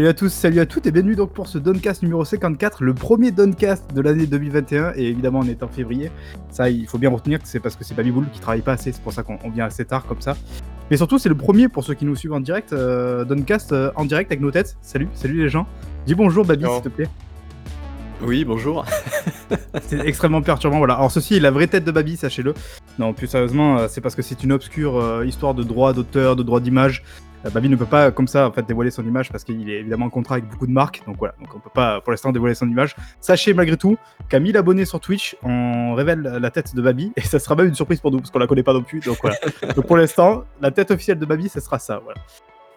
Salut à tous, salut à toutes et bienvenue donc pour ce Doncast numéro 54, le premier Doncast de l'année 2021 et évidemment on est en février. Ça il faut bien retenir que c'est parce que c'est Babyboul qui travaille pas assez, c'est pour ça qu'on vient assez tard comme ça. Mais surtout c'est le premier pour ceux qui nous suivent en direct, euh, Doncast euh, en direct avec nos têtes. Salut, salut les gens. Dis bonjour Baby s'il te plaît. Oui, bonjour. c'est extrêmement perturbant, voilà. Alors ceci est la vraie tête de Baby, sachez-le. Non, plus sérieusement, euh, c'est parce que c'est une obscure histoire de droit d'auteur, de droit d'image. Euh, Babi ne peut pas comme ça en fait dévoiler son image parce qu'il est évidemment en contrat avec beaucoup de marques, donc voilà, donc on peut pas pour l'instant dévoiler son image. Sachez malgré tout qu'à 1000 abonnés sur Twitch, on révèle la tête de Babi et ça sera même une surprise pour nous parce qu'on la connaît pas non plus, donc voilà. donc pour l'instant, la tête officielle de Babi, ce sera ça, voilà.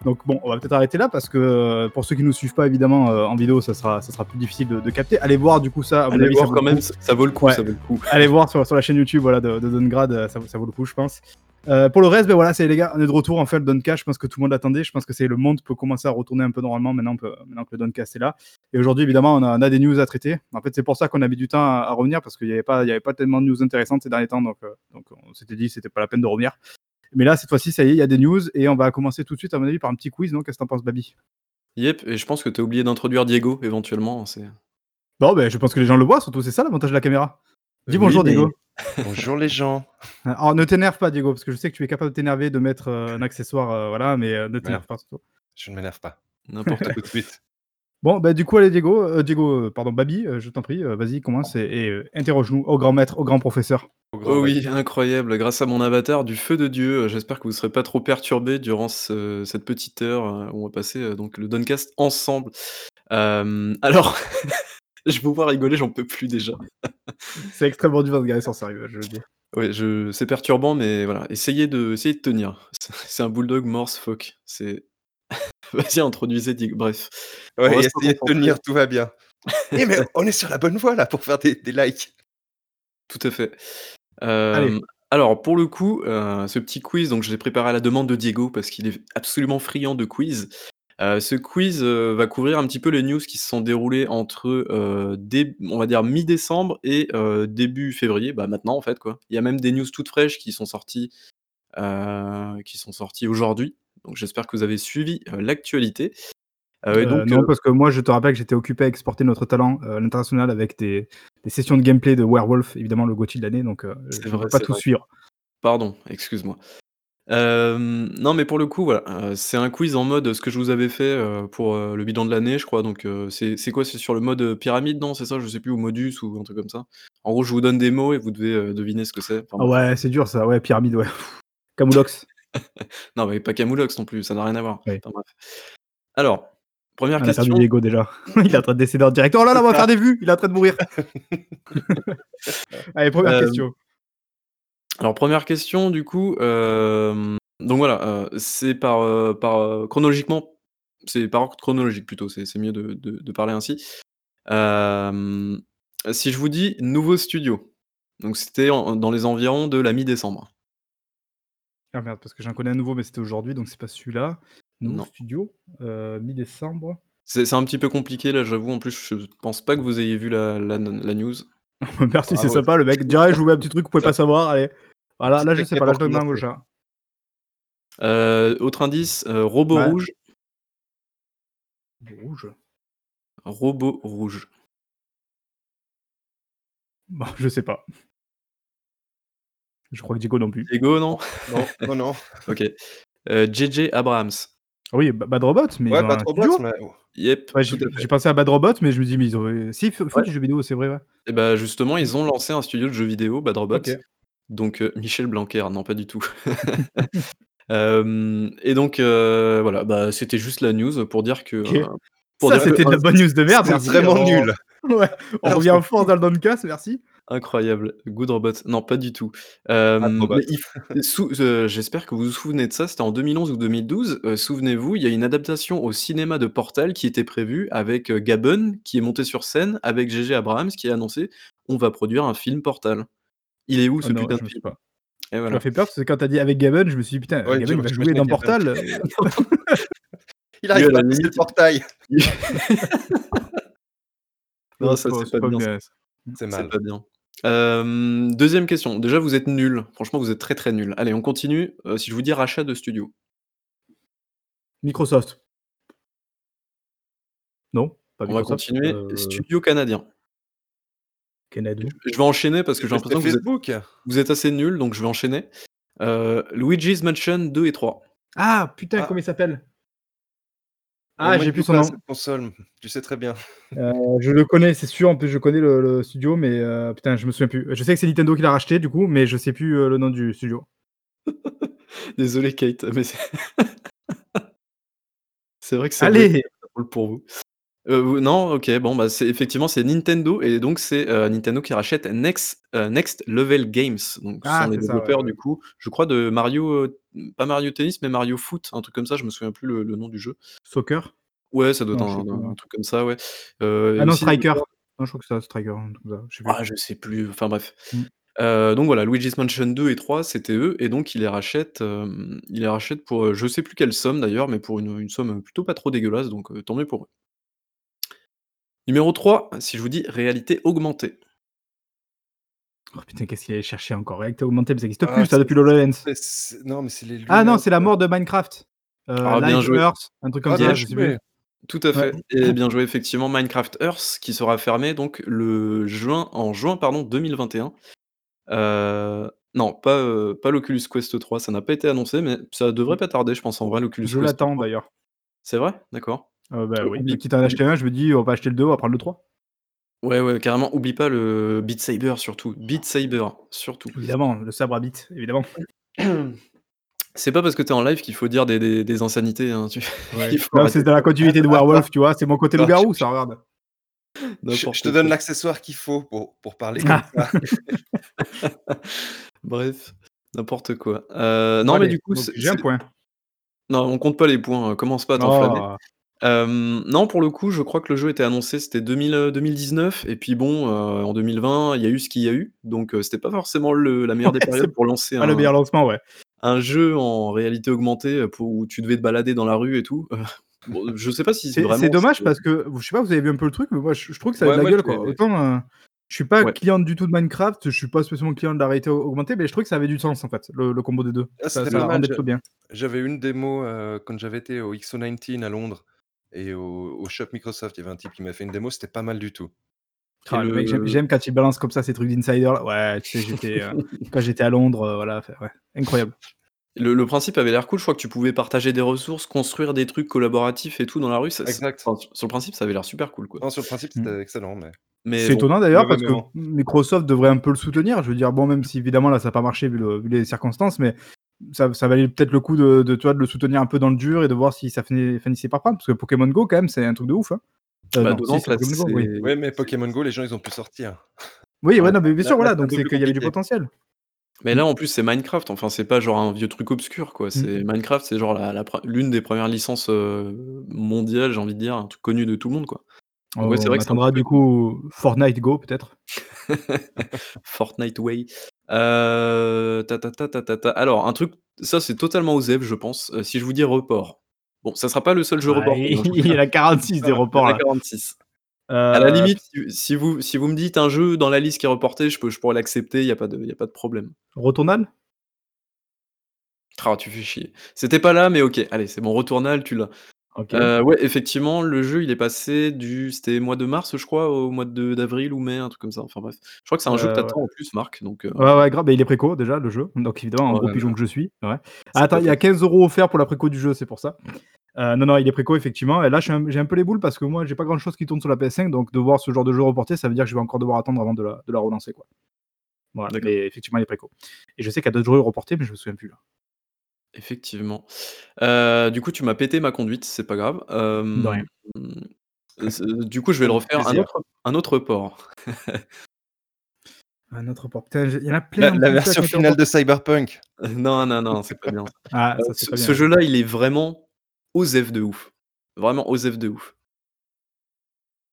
Donc bon, on va peut-être arrêter là parce que euh, pour ceux qui nous suivent pas évidemment euh, en vidéo, ça sera, ça sera plus difficile de, capter. Allez voir du coup ça. Allez voir quand même, ça vaut le coup, ça vaut le coup. Allez voir sur, sur, la chaîne YouTube voilà, de, de Dongrad, ça, ça vaut le coup, je pense. Euh, pour le reste, ben voilà, c'est les gars, on est de retour. En fait, le Doncast, je pense que tout le monde l'attendait. Je pense que c'est le monde peut commencer à retourner un peu normalement maintenant, que le Doncast est là. Et aujourd'hui, évidemment, on a, des news à traiter. En fait, c'est pour ça qu'on a mis du temps à, revenir parce qu'il n'y avait, pas, avait pas tellement de news intéressantes ces derniers temps. Donc, euh, donc on s'était dit c'était pas la peine de revenir. Mais là, cette fois-ci, ça y est, il y a des news et on va commencer tout de suite, à mon avis, par un petit quiz. Donc, qu'est-ce que t'en penses, Babi? Yep, et je pense que tu as oublié d'introduire Diego éventuellement. Bon, ben, je pense que les gens le voient, surtout, c'est ça l'avantage de la caméra. Dis bonjour, Diego. Bonjour les gens. Alors ne t'énerve pas, Diego, parce que je sais que tu es capable de t'énerver, de mettre euh, un accessoire, euh, voilà, mais euh, ne t'énerve pas surtout. Je ne m'énerve pas. N'importe quoi de suite. Bon, bah du coup, allez, Diego, Diego, pardon, Babi, je t'en prie, vas-y, commence et, interroge-nous au grand maître, au grand professeur. oh oui, incroyable. Grâce à mon avatar du feu de Dieu, j'espère que vous ne serez pas trop perturbés durant cette petite heure où on va passer donc le Doncast ensemble. alors. je vous voir rigoler, j'en peux plus déjà. c'est extrêmement dur de regarder sans sérieux, je veux dire. Oui, je... c'est perturbant, mais voilà, essayez de, essayez de tenir. C'est un bulldog morse fuck. C'est. Vas-y, introduisez, bref. Ouais, essayez de tenir, tout va bien. Eh, mais on est sur la bonne voie là pour faire des, likes. Tout à fait. Euh, alors, pour le coup, euh, ce petit quiz, donc je l'ai préparé à la demande de Diego parce qu'il est absolument friand de quiz. Euh, ce quiz, euh, va couvrir un petit peu les news qui se sont déroulées entre, euh, on va dire mi-décembre et début février, bah, maintenant en fait quoi. Il y a même des news toutes fraîches qui sont sorties, qui sont sorties aujourd'hui, donc j'espère que vous avez suivi, l'actualité. non, parce que moi je te rappelle que j'étais occupé à exporter notre talent, à l'international avec des sessions de gameplay de Werewolf, évidemment le GOTY de l'année, donc je ne pas tout suivre. Pardon, excuse-moi. Non, mais pour le coup, voilà, c'est un quiz en mode ce que je vous avais fait, pour, le bilan de l'année, je crois, donc c'est c'est quoi? C'est sur le mode, pyramide, non, c'est ça? Je sais plus ou modus ou un truc comme ça? En gros, je vous donne des mots et vous devez, deviner ce que c'est. Ah ouais, c'est dur ça, ouais, pyramide, ouais. Camoulox. Non, mais pas Camoulox non plus, ça n'a rien à voir. bref. Alors, première On a perdu Diego déjà. Il est en train de décéder en direct. Oh là là, on va faire des vues! Il est en train de mourir. Allez, première question. Alors première question du coup, donc voilà, c'est par, par, chronologiquement, c'est par ordre chronologique plutôt, c'est mieux de parler ainsi. si je vous dis nouveau studio, donc c'était dans les environs de la mi-décembre. Ah merde, parce que j'en connais un nouveau, mais c'était aujourd'hui, donc c'est pas celui-là. Nouveau studio, mi-décembre. C'est un petit peu compliqué là, j'avoue, en plus je pense pas que vous ayez vu la la news. Merci, c'est sympa, le mec dirait je vous mets un petit truc, vous pouvez pas savoir, allez. Voilà, là je sais pas, là je donne main au chat. autre indice, robot rouge. Rouge. Robot rouge. Bon, je sais pas. Je crois que Diego non plus. Diego, non? Non, non, non. OK. JJ Abrams. Oui, Bad Robot, mais Ouais, Bad Robot, mais Yep, j'ai pensé à Bad Robot, mais je me dis: «Mais ils ont si, ils font du jeu vidéo, c'est vrai, ouais». Et bah, justement, ils ont lancé un studio de jeux vidéo, Bad Robot. Donc, Michel Blanquer, non pas du tout. et donc, voilà, bah, c'était juste la news pour dire que, Ça, c'était de la bonne news de merde, c'est vraiment nul. Ouais, on revient fort dans le Doncast, merci. Incroyable, Good Robot. Non, pas du tout. j'espère que vous vous souvenez de ça, c'était en 2011 ou 2012. souvenez-vous, il y a une adaptation au cinéma de Portal qui était prévue avec, Gabon qui est monté sur scène, avec J.J. Abrams qui a annoncé: «On va produire un film Portal». Il est où ce oh putain de film? pas. Et voilà. Ça m'a fait peur parce que quand t'as dit avec Gabon, je me suis dit putain, ouais, Gabon va jouer dans Portal. il arrive à passer le portail. non, ça c'est pas, bien. C'est mal. pas bien. Euh, deuxième question. Déjà, vous êtes nul. Franchement, vous êtes très très nul. Allez, on continue. Euh, si je vous dis rachat de studio. Microsoft. Non, pas On va Microsoft, continuer. heu Studio canadien. Canado. Je vais enchaîner parce que j'ai C'était l'impression que vous êtes Facebook. vous êtes assez nuls, donc je vais enchaîner. Heu, Luigi's Mansion 2 et 3. Ah putain, Ah. comment il s'appelle? Ah, j'ai plus son nom. cette console, tu sais très bien. Heu, je le connais, c'est sûr, en plus je connais le le studio, mais heu, putain, je me souviens plus. Je sais que c'est Nintendo qui l'a racheté du coup, mais je sais plus, heu, le nom du studio. Désolé Kate, mais c'est vrai que c'est Allez! drôle pour vous. Heu, vous non, OK, bon, bah, c'est effectivement, c'est Nintendo et donc c'est, Nintendo qui rachète Next Next Level Games. Donc ce Ah, sont les c'est ça, ouais, développeurs du coup, je crois de Mario, pas Mario Tennis, mais Mario Foot, un truc comme ça, je me souviens plus le le nom du jeu. Soccer? Ouais, ça doit être un truc comme ça, ouais. Et Ah non, aussi Striker. Non, je crois que c'est Striker, je sais plus. Ah, je sais plus, enfin bref. Mmh. Heu, donc voilà, Luigi's Mansion 2 et 3, c'était eux et donc ils les rachètent, hem, ils les rachètent pour, je sais plus quelle somme d'ailleurs, mais pour une, une somme, plutôt pas trop dégueulasse, donc tant mieux pour eux. Numéro 3, si je vous dis réalité augmentée. Oh putain, qu'est-ce qu'il allait chercher encore? Réalité augmentée, mais ça existe Ah, plus ça depuis c'est non, mais c'est les Ah non, c'est la mort de Minecraft. Heu, Ah, bien joué. Earth, un truc comme Ah, ça, bien je sais joué. plus. Tout à Ouais. fait et bien joué, effectivement, Minecraft Earth qui sera fermé donc le juin en juin, pardon, 2021. Heu, non, pas, heu, pas l'Oculus Quest 3, ça n'a pas été annoncé, mais ça devrait pas tarder, je pense, en vrai, l'Oculus Je Quest l'attends 3. d'ailleurs. C'est vrai? D'accord. Heu, bah oui, quitte à en acheter un, je me dis: «On va pas acheter le 2, on va prendre le 3». Ouais, ouais, carrément, oublie pas le Beat Saber surtout, Beat Saber, surtout. Évidemment, le sabre à bite, évidemment. C'est pas parce que tu es en live qu'il faut dire des des des insanités, hein, tu Ouais. c'est dans la continuité de Werewolf, tu vois? C'est mon côté loup-garou, ça, regarde. Je te donne l'accessoire qu'il faut pour pour parler comme Ah. ça. Bref, n'importe quoi. Bon non, mais du coup, j'ai un point. non, on compte pas les points, heu, commence pas à t'enflammer. Oh! Hem, non, pour le coup, je crois que le jeu était annoncé, c'était 2000, heu, 2019 et puis bon, heu, en 2020, il y a eu ce qu'il y a eu, donc heu, c'était pas forcément le la meilleure des Ouais, c'est périodes pour lancer pas le un meilleur lancement, ouais. un jeu en réalité augmentée, heu, pour où tu devais te balader dans la rue et tout. Heu, bon, je sais pas si C'est c'est vraiment dommage c'est parce que, je sais pas, vous avez vu un peu le truc, mais moi je je trouve que ça avait Ouais, de la moi, gueule, quoi. Autant, heu, je suis pas Ouais. client du tout de Minecraft, je suis pas spécialement client de la réalité au augmentée, mais je trouvais que ça avait du sens, en fait, le le combo des 2. Ah, Ça c'était ça pas mal, rendait plutôt bien. j'avais une démo, heu, quand j'avais été au XO19 à Londres et au au shop Microsoft, il y avait un type qui m'a fait une démo, c'était pas mal du tout. Ah, le mec, j'aime quand il balance comme ça ces trucs d'insider là. Ouais, tu sais, j'étais, heu, quand j'étais à Londres, heu, voilà, ouais, incroyable. le le principe avait l'air cool, je crois que tu pouvais partager des ressources, construire des trucs collaboratifs et tout dans la rue, ça Exact. enfin, sur sur le principe, ça avait l'air super cool, quoi. Non, sur le principe, Mmh. c'était excellent, mais Mais C'est bon, étonnant d'ailleurs parce que. Microsoft devrait un peu le soutenir. Je veux dire, bon, même si évidemment là ça a pas marché vu le vu les circonstances, mais ça ça valait peut-être le coup de de tu vois, de le soutenir un peu dans le dur et de voir si ça finissait par prendre. Parce que Pokémon Go quand même, c'est un truc de ouf, hein. Heu, bah, non, si, là, Go, c'est oui. ouais, mais Pokémon Go, les gens, ils ont pu sortir. Oui, ouais, non, mais bien sûr, là, voilà, donc c'est qu'il y avait du potentiel. mais là, en plus, c'est Minecraft, enfin, c'est pas genre un vieux truc obscur, quoi. Mmh. C'est Minecraft, c'est genre la la l'une des premières licences, heu, mondiales, j'ai envie de dire, un truc connu de tout le monde, quoi. Ouais, c'est On vrai que un petit attendra du coup Fortnite Go peut-être? Fortnite Way. Heu, ta ta ta ta ta ta alors un truc, ça c'est totalement osef, je pense, heu, si je vous dis report. Bon, ça sera pas le seul jeu Ouais, vous il y en a 46 des Il y en reports a là. 46. À la Heu, limite, si vous si vous me dites un jeu dans la liste qui est reporté, je peux je pourrais l'accepter, il y a pas de il y a pas de problème. Returnal? Ah, tu fais chier. C'était pas là, mais OK, allez, c'est bon, Returnal, tu l'as. OK. Heu, ouais, effectivement, le jeu, il est passé du c'était mois de mars, je crois, au mois de d'avril ou mai, un truc comme ça, enfin bref. Je crois que c'est un jeu que tu Heu, ouais. attends en plus, Marc, donc heu, Ouais, ouais, grave, bah, il est préco déjà le jeu, donc évidemment, en gros ouais, pigeon que je suis, ouais. C'est attends, pas il y a top. 15 € offerts pour la préco du jeu, c'est pour ça. Heu, non, non, il est préco effectivement et là, je suis un j'ai un peu les boules parce que moi, j'ai pas grand chose qui tourne sur la PS5, donc de voir ce genre de jeu reporté, ça veut dire que je vais encore devoir attendre avant de la de la relancer, quoi. Voilà, D'accord. mais effectivement, il est préco et je sais qu'il y a d'autres jeux reportés, mais je me souviens plus là. Effectivement. Heu, du coup, tu m'as pété ma conduite, c'est pas grave. De Hem, rien. heu, ce du coup, je vais le Avec refaire un plaisir. autre un autre report. Un autre putain, j'ai il y en a La plein en la plus là qui version finale de. Cyberpunk. Non, non, non, c'est pas bien ça. Ah, Heu, ça, c'est ce pas bien, ce ouais. jeu-là, il est vraiment osef de ouf. Vraiment osef de ouf.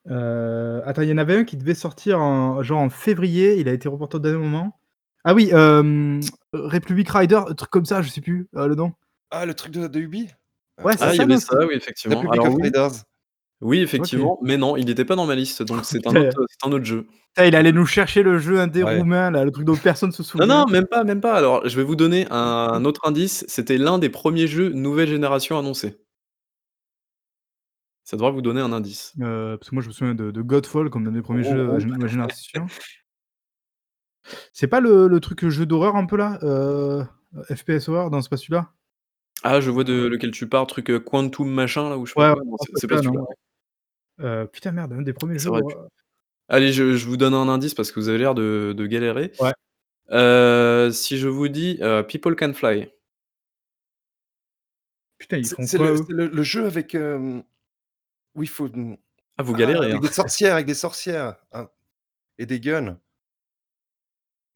Heu, attends, il y en avait un qui devait sortir en genre en février, il a été reporté au dernier moment. Ah oui, hem, Republic Rider, un truc comme ça, je sais plus, heu, le nom. Ah, le truc de de Ubi? Ouais, c'est Ah, il y ça, avait non? ça, oui, effectivement. Republic Alors of oui, Raiders. oui, effectivement, mais non, il était pas dans ma liste, donc c'est un autre, c'est un autre jeu. putain, il allait nous chercher le jeu indé Ouais. roumain là, le truc dont personne se Non, non, souvient. même pas, même pas. Alors, je vais vous donner un autre indice, c'était l'un des premiers jeux nouvelle génération annoncés. Ça devrait vous donner un indice. Euh, parce que moi, je me souviens de de Godfall comme un des premiers Oh, jeux, oh. heu, de ma génération. C'est pas le le truc, jeu d'horreur un peu là? Heu, FPS horreur? Non, c'est pas celui-là? Ah, je vois de lequel tu parles, truc, heu, Quantum machin là ou je Ouais, c'est pas celui-là. Heu, putain merde, un des premiers jeux pu. Allez, je je vous donne un indice parce que vous avez l'air de de galérer. Ouais. Si je vous dis, People Can Fly. Putain, ils C'est font c'est quoi le jeu avec, où il faut, Ah, vous ah, galérez, hein. avec des sorcières avec des sorcières, hein, et des guns.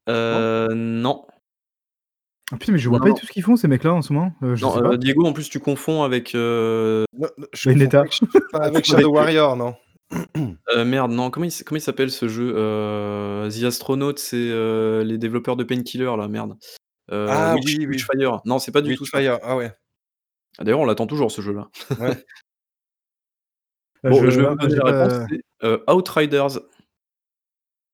Non? Heu, non. Ah putain, mais je vois Non, pas du non. tout ce qu'ils font ces mecs-là en ce moment, heu, je Non, sais pas. heu, Diego, en plus, tu confonds avec, heu Non, non, je confonds Bayonetta. Sh pas avec Shadow Warrior, non. Heu, merde, non, comment il s comment il s'appelle ce jeu? The Astronaut, c'est, les développeurs de Painkiller là, merde. Heu, Ah Witch oui, oui. Witchfire. Non, c'est pas du tout ça. Witchfire, ah ouais. Ah d'ailleurs, on l'attend toujours ce jeu-là. Ouais. Bah, Bon, je je vais vous ah, donner la réponse, c'est, Outriders.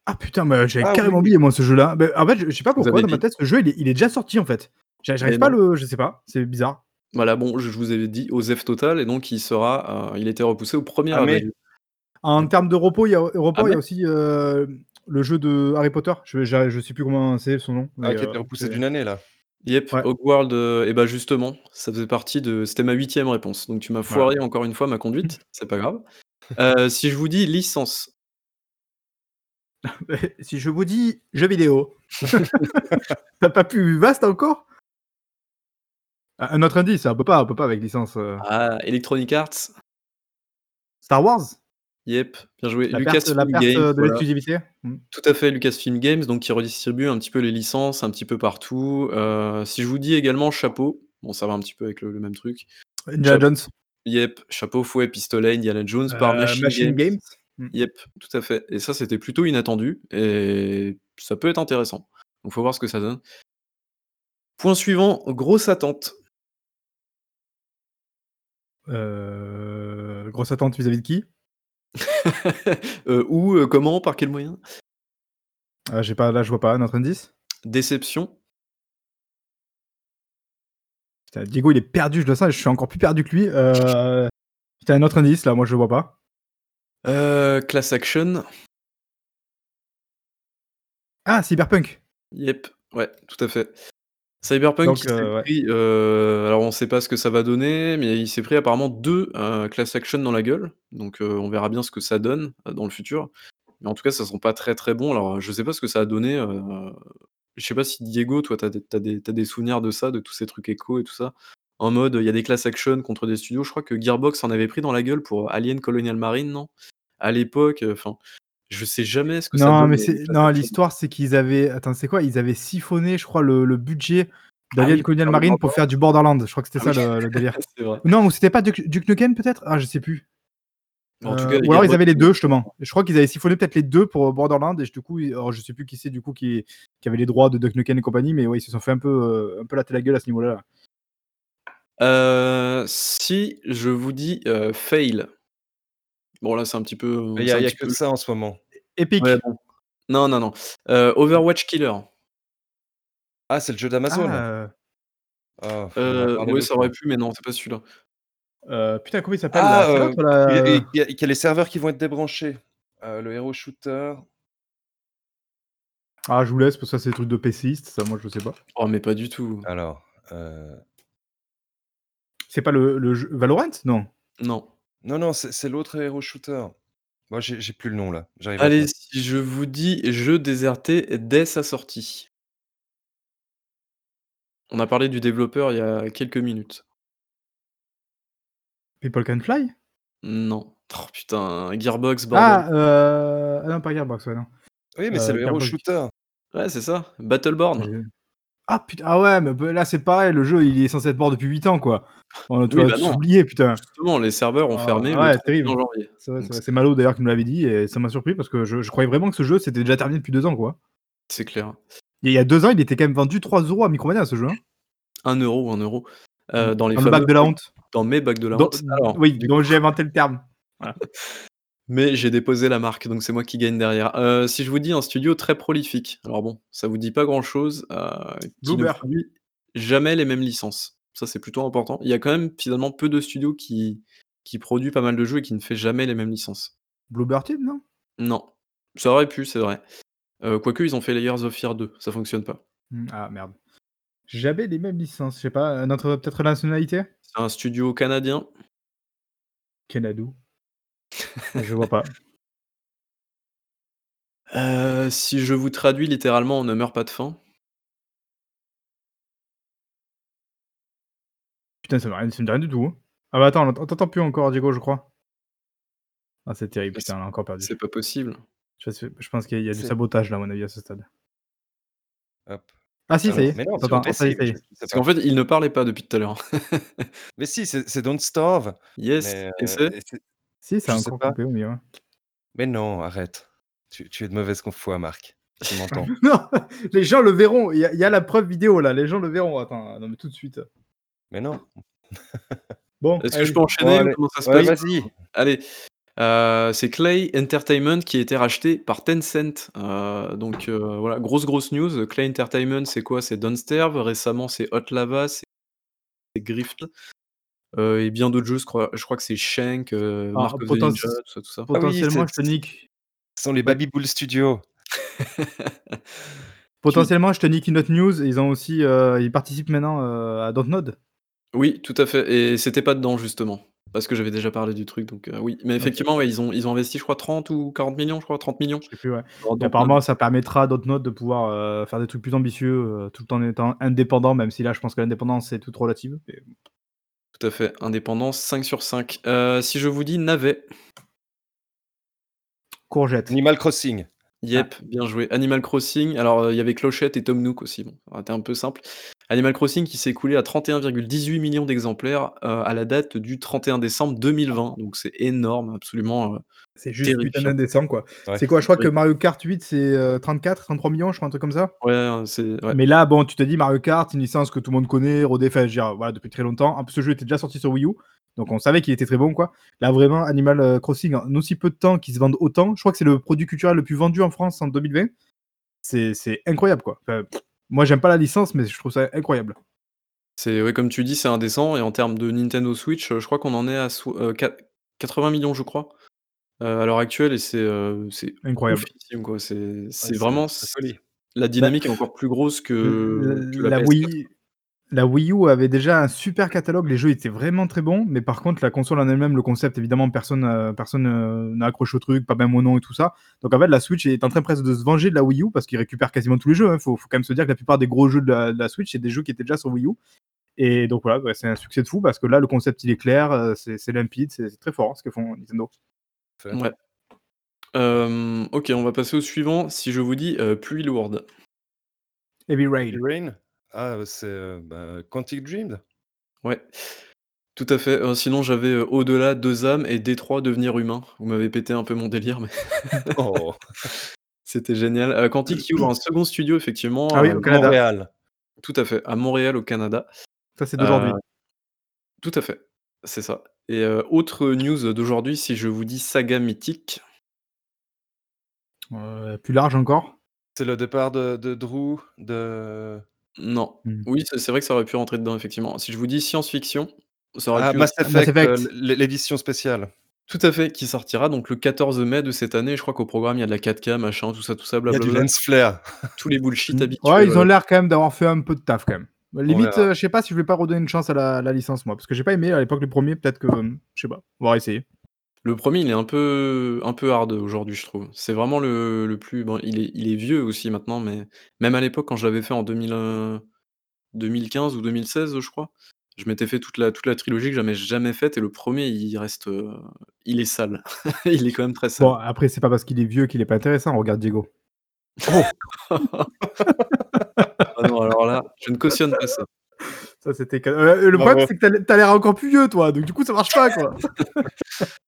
Ah putain, bah, j'avais Ah carrément oui. oublié moi ce jeu-là. Bah, en fait, je je sais pas pourquoi dans ma tête ce jeu il est il est déjà sorti en fait. J'a j'arrive pas le je sais pas, c'est bizarre. Voilà, bon, je je vous avais dit OZEF total et donc il sera, heu, il était repoussé au 1er Ah mais avril. En Mmh. termes de repos, il y a Ah report, il y a aussi, heu, le jeu de Harry Potter. Je je sais plus comment c'est son nom, Ah qui a été heu, repoussé d'une année là. Yep, Ouais. Hogwarts, et bah, justement, ça faisait partie de c'était ma 8e réponse, donc tu m'as foiré encore une fois ma conduite, c'est pas grave. Si je vous dis licence. Si je vous dis jeux vidéo, tu as pas plus vaste encore? Un autre indice, on peut pas on peut pas avec licence, heu Ah, Electronic Arts. Star Wars? Yep, bien joué. La perte la Lucasfilm perte, Games, de l'exclusivité? Mmh. Tout à fait, Lucasfilm Games, donc qui redistribue un petit peu les licences un petit peu partout. Heu, si je vous dis également chapeau, bon ça va un petit peu avec le le même truc. Indiana Jones. yep, chapeau, fouet, pistolet, Indiana Jones par Heu, Machine Machine Games. Games? Mmh. Yep, tout à fait et ça, c'était plutôt inattendu et ça peut être intéressant. Donc faut voir ce que ça donne. Point suivant, grosse attente. Heu, grosse attente vis-à-vis de qui? Heu, où, heu, comment, par quel moyen? Ah, j'ai pas là, je vois pas, un autre indice? Déception. Putain, Diego, il est perdu, je le sens je suis encore plus perdu que lui. Putain, un autre indice là, moi je le vois pas. Heu, class action. Ah, Cyberpunk! Yep, ouais, tout à fait. Cyberpunk Donc s'est ouais. pris, heu, alors on sait pas ce que ça va donner, mais il s'est pris apparemment 2, heu, class action dans la gueule. Donc on verra bien ce que ça donne, dans le futur. Mais en tout cas, ça sent pas très, très bon. Alors, je sais pas ce que ça a donné, je sais pas si Diego, toi, tu as des as as souvenirs de ça, de tous ces trucs écho et tout ça? En mode, il y a des class action contre des studios. Je crois que Gearbox en avait pris dans la gueule pour Alien Colonial Marine, non? À l'époque, heu, enfin, je sais jamais ce que ça Non, donne, mais c'est non, l'histoire, c'est qu'ils avaient attends, c'est quoi? Ils avaient siphonné, je crois, le le budget Ah d'Alien oui, pour Colonial Marine pour faire du Borderlands. Je crois que c'était Ah ça oui, le le délire. Non, ou c'était pas Duke Duke Nukem peut-être? Ah, je sais plus. En tout cas, ou alors ils avaient les 2 avaient justement. Je crois qu'ils avaient siphonné peut-être les 2 pour Borderlands et du coup, alors je sais plus qui c'est du coup qui qui avait les droits de Duke Nukem et compagnie, mais ouais, ils se sont fait un peu, un peu latter la gueule à ce niveau-là, Heu, si je vous dis, heu, Fail. Bon là, c'est un petit peu, il y c'est a y que peu ça en ce moment. ouais, Epic! bon. Non, non, non. Heu, Overwatch Killer. Ah, c'est le jeu d'Amazon? Ah, Ah, l'autre ça aurait pu, mais non, c'est pas celui-là. Putain, comment il s'appelle là? Ah, il y a il y a les serveurs qui vont être débranchés. Le Hero Shooter. Ah, je vous laisse parce que ça, c'est des trucs de PCistes, ça, moi, je sais pas. Oh, mais pas du tout. Alors, C'est pas le le jeu Valorant? Non? Non. non, non, c'est l'autre Hero Shooter. Moi, j'ai j'ai plus le nom là, Allez, si je vous dis jeu déserté dès sa sortie. On a parlé du développeur il y a quelques minutes. People Can Fly? Non. Oh putain, Gearbox, bordel. Ah, heu, ah non, pas Gearbox, ouais, non. Oui, mais c'est Heu, le Hero Gearbox Shooter. Ouais, c'est ça, Battleborn. Ah putain, ah ouais, mais là, c'est pareil, le jeu, il est censé être mort depuis 8 ans, quoi. On tu Oui, vas bah oublier, putain. Justement, les serveurs ont fermé Ah le ouais, 31 terrible. janvier. C'est Donc Malo d'ailleurs qui me l'avait dit et ça m'a surpris parce que je je croyais vraiment que ce jeu, c'était déjà terminé depuis 2 ans, quoi. c'est clair. Et il y a 2 ans, il était quand même vendu 3 € à Micromania, ce jeu, hein. 1 €, 1 €, Mmh. heu, dans les Dans le bac de la honte. dans mes bacs de la Dans honte. Alors, oui, coup j'ai inventé le terme. Voilà. mais j'ai déposé la marque, donc c'est moi qui gagne derrière. Heu, si je vous dis un studio très prolifique, alors bon, ça vous dit pas grand chose, qui ne produit jamais les mêmes licences. Ça, c'est plutôt important. Il y a quand même finalement peu de studios qui qui produit pas mal de jeux et qui ne fait jamais les mêmes licences. Bluebird Team, non? Non, ça aurait pu, c'est vrai. Euh, quoique, ils ont fait Layers of Fear 2, ça fonctionne pas. Hmm, Ah merde. Jamais les mêmes licences, je sais pas, notre peut-être nationalité C'est un studio canadien. Canadou. Je vois pas. Euh, si je vous traduis littéralement, on ne meurt pas de faim. Putain, ça me rien, ça me dit rien du tout. hein. Ah bah attends, on t'entend plus encore, Diego, je crois. Ah, c'est terrible, Mais putain, on a encore perdu. C'est pas possible. Je, sais- je pense qu'il y a du C'est- sabotage là, à mon avis, à ce stade. Hop. Ah si, Ah ça y est. mais non, Attends, sur attends, ça y est, ça y est. je sais Parce pas. qu'en fait, il ne parlait pas depuis tout à l'heure. Mais si, c'est c'est Don't Starve. yes, Mais, et euh, c'est? et c'est- Si, c'est Je sais encore pas. coupé au milieu. ouais. mais non, arrête. Tu, tu es de mauvaise foi, Marc. Tu m'entends. non, les gens le verront. Il y, a- il y a la preuve vidéo là, les gens le verront. Attends, non mais tout de suite. mais non. Bon, Est-ce que allez. je peux enchaîner Bon, ou allez. comment ça se Ouais, passe vas-y. Allez, euh, c'est Clay Entertainment qui a été racheté par Tencent. Euh, donc euh, voilà, grosse grosse news. Clay Entertainment, c'est quoi? C'est Don't Starve. Récemment, c'est Hot Lava, c'est c'est Grift. Euh, et bien d'autres jeux, je crois, je crois que c'est Shank, euh, Ah, Mark of the poten- Ninja, tout ça, tout ça. Potentiellement, c'est- je te nique. Ce sont les Baby Bull Studios. Potentiellement, je te nique une autre news. Ils ont aussi, euh, ils participent maintenant euh, à Dontnod. Oui, tout à fait. Et c'était pas dedans justement. Parce que j'avais déjà parlé du truc, donc euh, oui. Mais effectivement, ouais, ils, ont, ils ont investi, je crois, 30 ou 40 millions, je crois, 30 millions. Je sais plus, ouais. Et apparemment, ça permettra à Dontnod de pouvoir euh, faire des trucs plus ambitieux, euh, tout en étant indépendant, même si là, je pense que l'indépendance c'est toute relative. Tout à fait. Indépendance, 5 sur 5. Euh, si je vous dis navet, Courgette. Animal Crossing. yep, bien joué. Animal Crossing, alors euh, il y avait Clochette et Tom Nook aussi, bon, ça aurait été un peu simple. Animal Crossing qui s'est écoulé à 31,18 millions d'exemplaires euh, à la date du 31 décembre 2020. Donc c'est énorme, absolument. Euh, C'est juste putain d'indécent, quoi. Ouais. C'est quoi Je crois Oui. que Mario Kart 8, c'est euh, 34, 33 millions, je crois, un truc comme ça. ouais, euh, c'est. ouais. Mais là, bon, tu t'es dit Mario Kart, une licence que tout le monde connaît, rodée, enfin, voilà, depuis très longtemps. En plus, ce jeu était déjà sorti sur Wii U, donc on savait qu'il était très bon, quoi. Là, vraiment, Animal euh, Crossing, en aussi peu de temps qu'ils se vendent autant, je crois que c'est le produit culturel le plus vendu en France en 2020. C'est incroyable, quoi. Enfin, moi, j'aime pas la licence, mais je trouve ça incroyable. C'est ouais, comme tu dis, c'est indécent. Et en termes de Nintendo Switch, euh, je crois qu'on en est à so- euh, qua- 80 millions, je crois, à l'heure actuelle. Et c'est c'est Incroyable. oufissime, quoi. C'est vraiment folie. la dynamique est encore plus grosse que, que la, la, PS4. Wii, la Wii U avait déjà un super catalogue, les jeux étaient vraiment très bons, mais par contre, la console en elle-même, le concept, évidemment, personne personne n'a accroché au truc, pas même au nom et tout ça. Donc en fait, la Switch est en train presque de se venger de la Wii U parce qu'il récupère quasiment tous les jeux. Il faut, faut quand même se dire que la plupart des gros jeux de la, de la Switch, c'est des jeux qui étaient déjà sur Wii U. Et donc voilà, c'est un succès de fou parce que là, le concept, il est clair, c'est c'est limpide, c'est c'est très fort hein, ce que font Nintendo. Fait. Ouais. Euh, ok, on va passer au suivant. Si je vous dis euh, pluie lourde. Heavy Rain. Rain? Ah, c'est euh, bah, Quantic Dream. Ouais, tout à fait. Euh, sinon, j'avais euh, au-delà deux âmes et Détroit devenir humain. Vous m'avez pété un peu mon délire, mais Oh, c'était génial. Euh, Quantic qui ouvre un second studio, effectivement. Ah oui, au Canada. Montréal. tout à fait, à Montréal, au Canada. Ça, c'est d'aujourd'hui. Euh, tout à fait, c'est ça. Et euh, autre news d'aujourd'hui, si je vous dis saga mythique. Euh, plus large encore? C'est le départ de, de Drew, de... Non. Hmm. Oui, c'est vrai que ça aurait pu rentrer dedans, effectivement. Si je vous dis science-fiction, ça aurait Ah, pu Mass Effect, euh, l'édition spéciale. Tout à fait, qui sortira donc le 14 mai de cette année. Je crois qu'au programme, il y a de la 4K, machin, tout ça, tout ça, Il y a du blablabla. lens flare. Tous les bullshit Mm. habituels. Ouais, ils ont l'air quand même d'avoir fait un peu de taf quand même. Limite, verra. euh, je sais pas si je vais pas redonner une chance à la, la licence moi, parce que j'ai pas aimé à l'époque le premier, peut-être que, euh, je sais pas, on va essayer. Le premier, il est un peu, un peu hard aujourd'hui, je trouve. C'est vraiment le, le plus. Bon, il, est, il est vieux aussi maintenant, mais même à l'époque, quand je l'avais fait en 2000, euh, 2015 ou 2016, je crois, je m'étais fait toute la, toute la trilogie que j'avais jamais faite, et le premier, il reste. euh, il est sale. il est quand même très sale. Bon, après c'est pas parce qu'il est vieux qu'il est pas intéressant. Regarde Diego. Ah je ne cautionne pas ça. Ça c'était. Euh, le Bravo. problème c'est que t'as- l'air encore plus vieux toi, donc du coup ça marche pas quoi.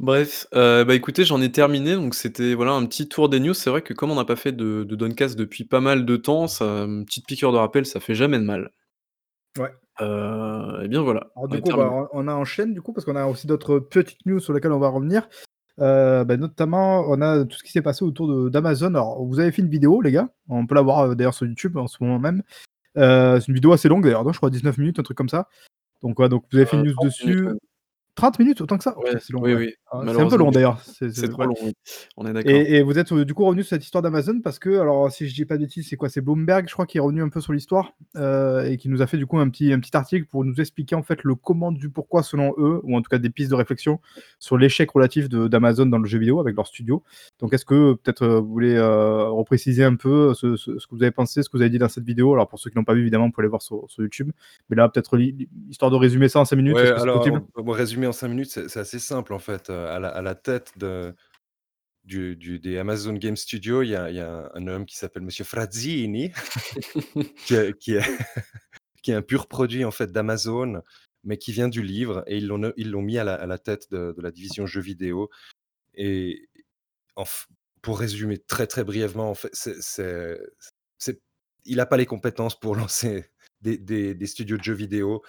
Bref, euh, bah écoutez, j'en ai terminé, donc c'était voilà un petit tour des news. C'est vrai que comme on n'a pas fait de, de Doncast depuis pas mal de temps, ça, une petite piqûre de rappel, ça fait jamais de mal. Ouais. Euh, et bien voilà. Alors on du est coup, bah, on on a enchaîne du coup parce qu'on a aussi d'autres petites news sur lesquelles on va revenir. Euh, bah, notamment, on a tout ce qui s'est passé autour d'Amazon. Alors, vous avez fait une vidéo, les gars. On peut la voir euh, d'ailleurs sur YouTube en ce moment même. Euh, c'est une vidéo assez longue d'ailleurs, je crois 19 minutes, un truc comme ça. Donc, ouais, donc vous avez fait une Euh, news 30 dessus. minutes. 30 minutes, autant que ça? Ouais, c'est long, oui, ouais. oui, Ah, c'est un peu long d'ailleurs, c'est trop long, oui. On est d'accord. Et et vous êtes, heu, du coup revenu sur cette histoire d'Amazon parce que alors si je dis pas de bêtises, c'est quoi? C'est Bloomberg, je crois, qui est revenu un peu sur l'histoire, heu, et qui nous a fait du coup un petit un petit article pour nous expliquer en fait le comment du pourquoi selon eux, ou en tout cas des pistes de réflexion sur l'échec relatif d'Amazon dans le jeu vidéo avec leur studio. Donc est-ce que peut-être, heu, vous voulez, heu, repréciser un peu ce ce ce que vous avez pensé, ce que vous avez dit dans cette vidéo? Alors pour ceux qui n'ont pas vu évidemment, vous pouvez aller voir sur sur YouTube. Mais là peut-être histoire de résumer ça en 5 minutes, Ouais, alors, possible? on résumer en 5 minutes, c'est assez simple en fait, à la à la tête de du du des Amazon Game Studios, il y a il y a un homme qui s'appelle monsieur Frazzini qui est qui est qui est un pur produit en fait d'Amazon, mais qui vient du livre et ils l'ont ils l'ont mis à la à la tête de de la division jeux vidéo et pour résumer très, très brièvement, il a pas les compétences pour lancer des studios de jeux vidéo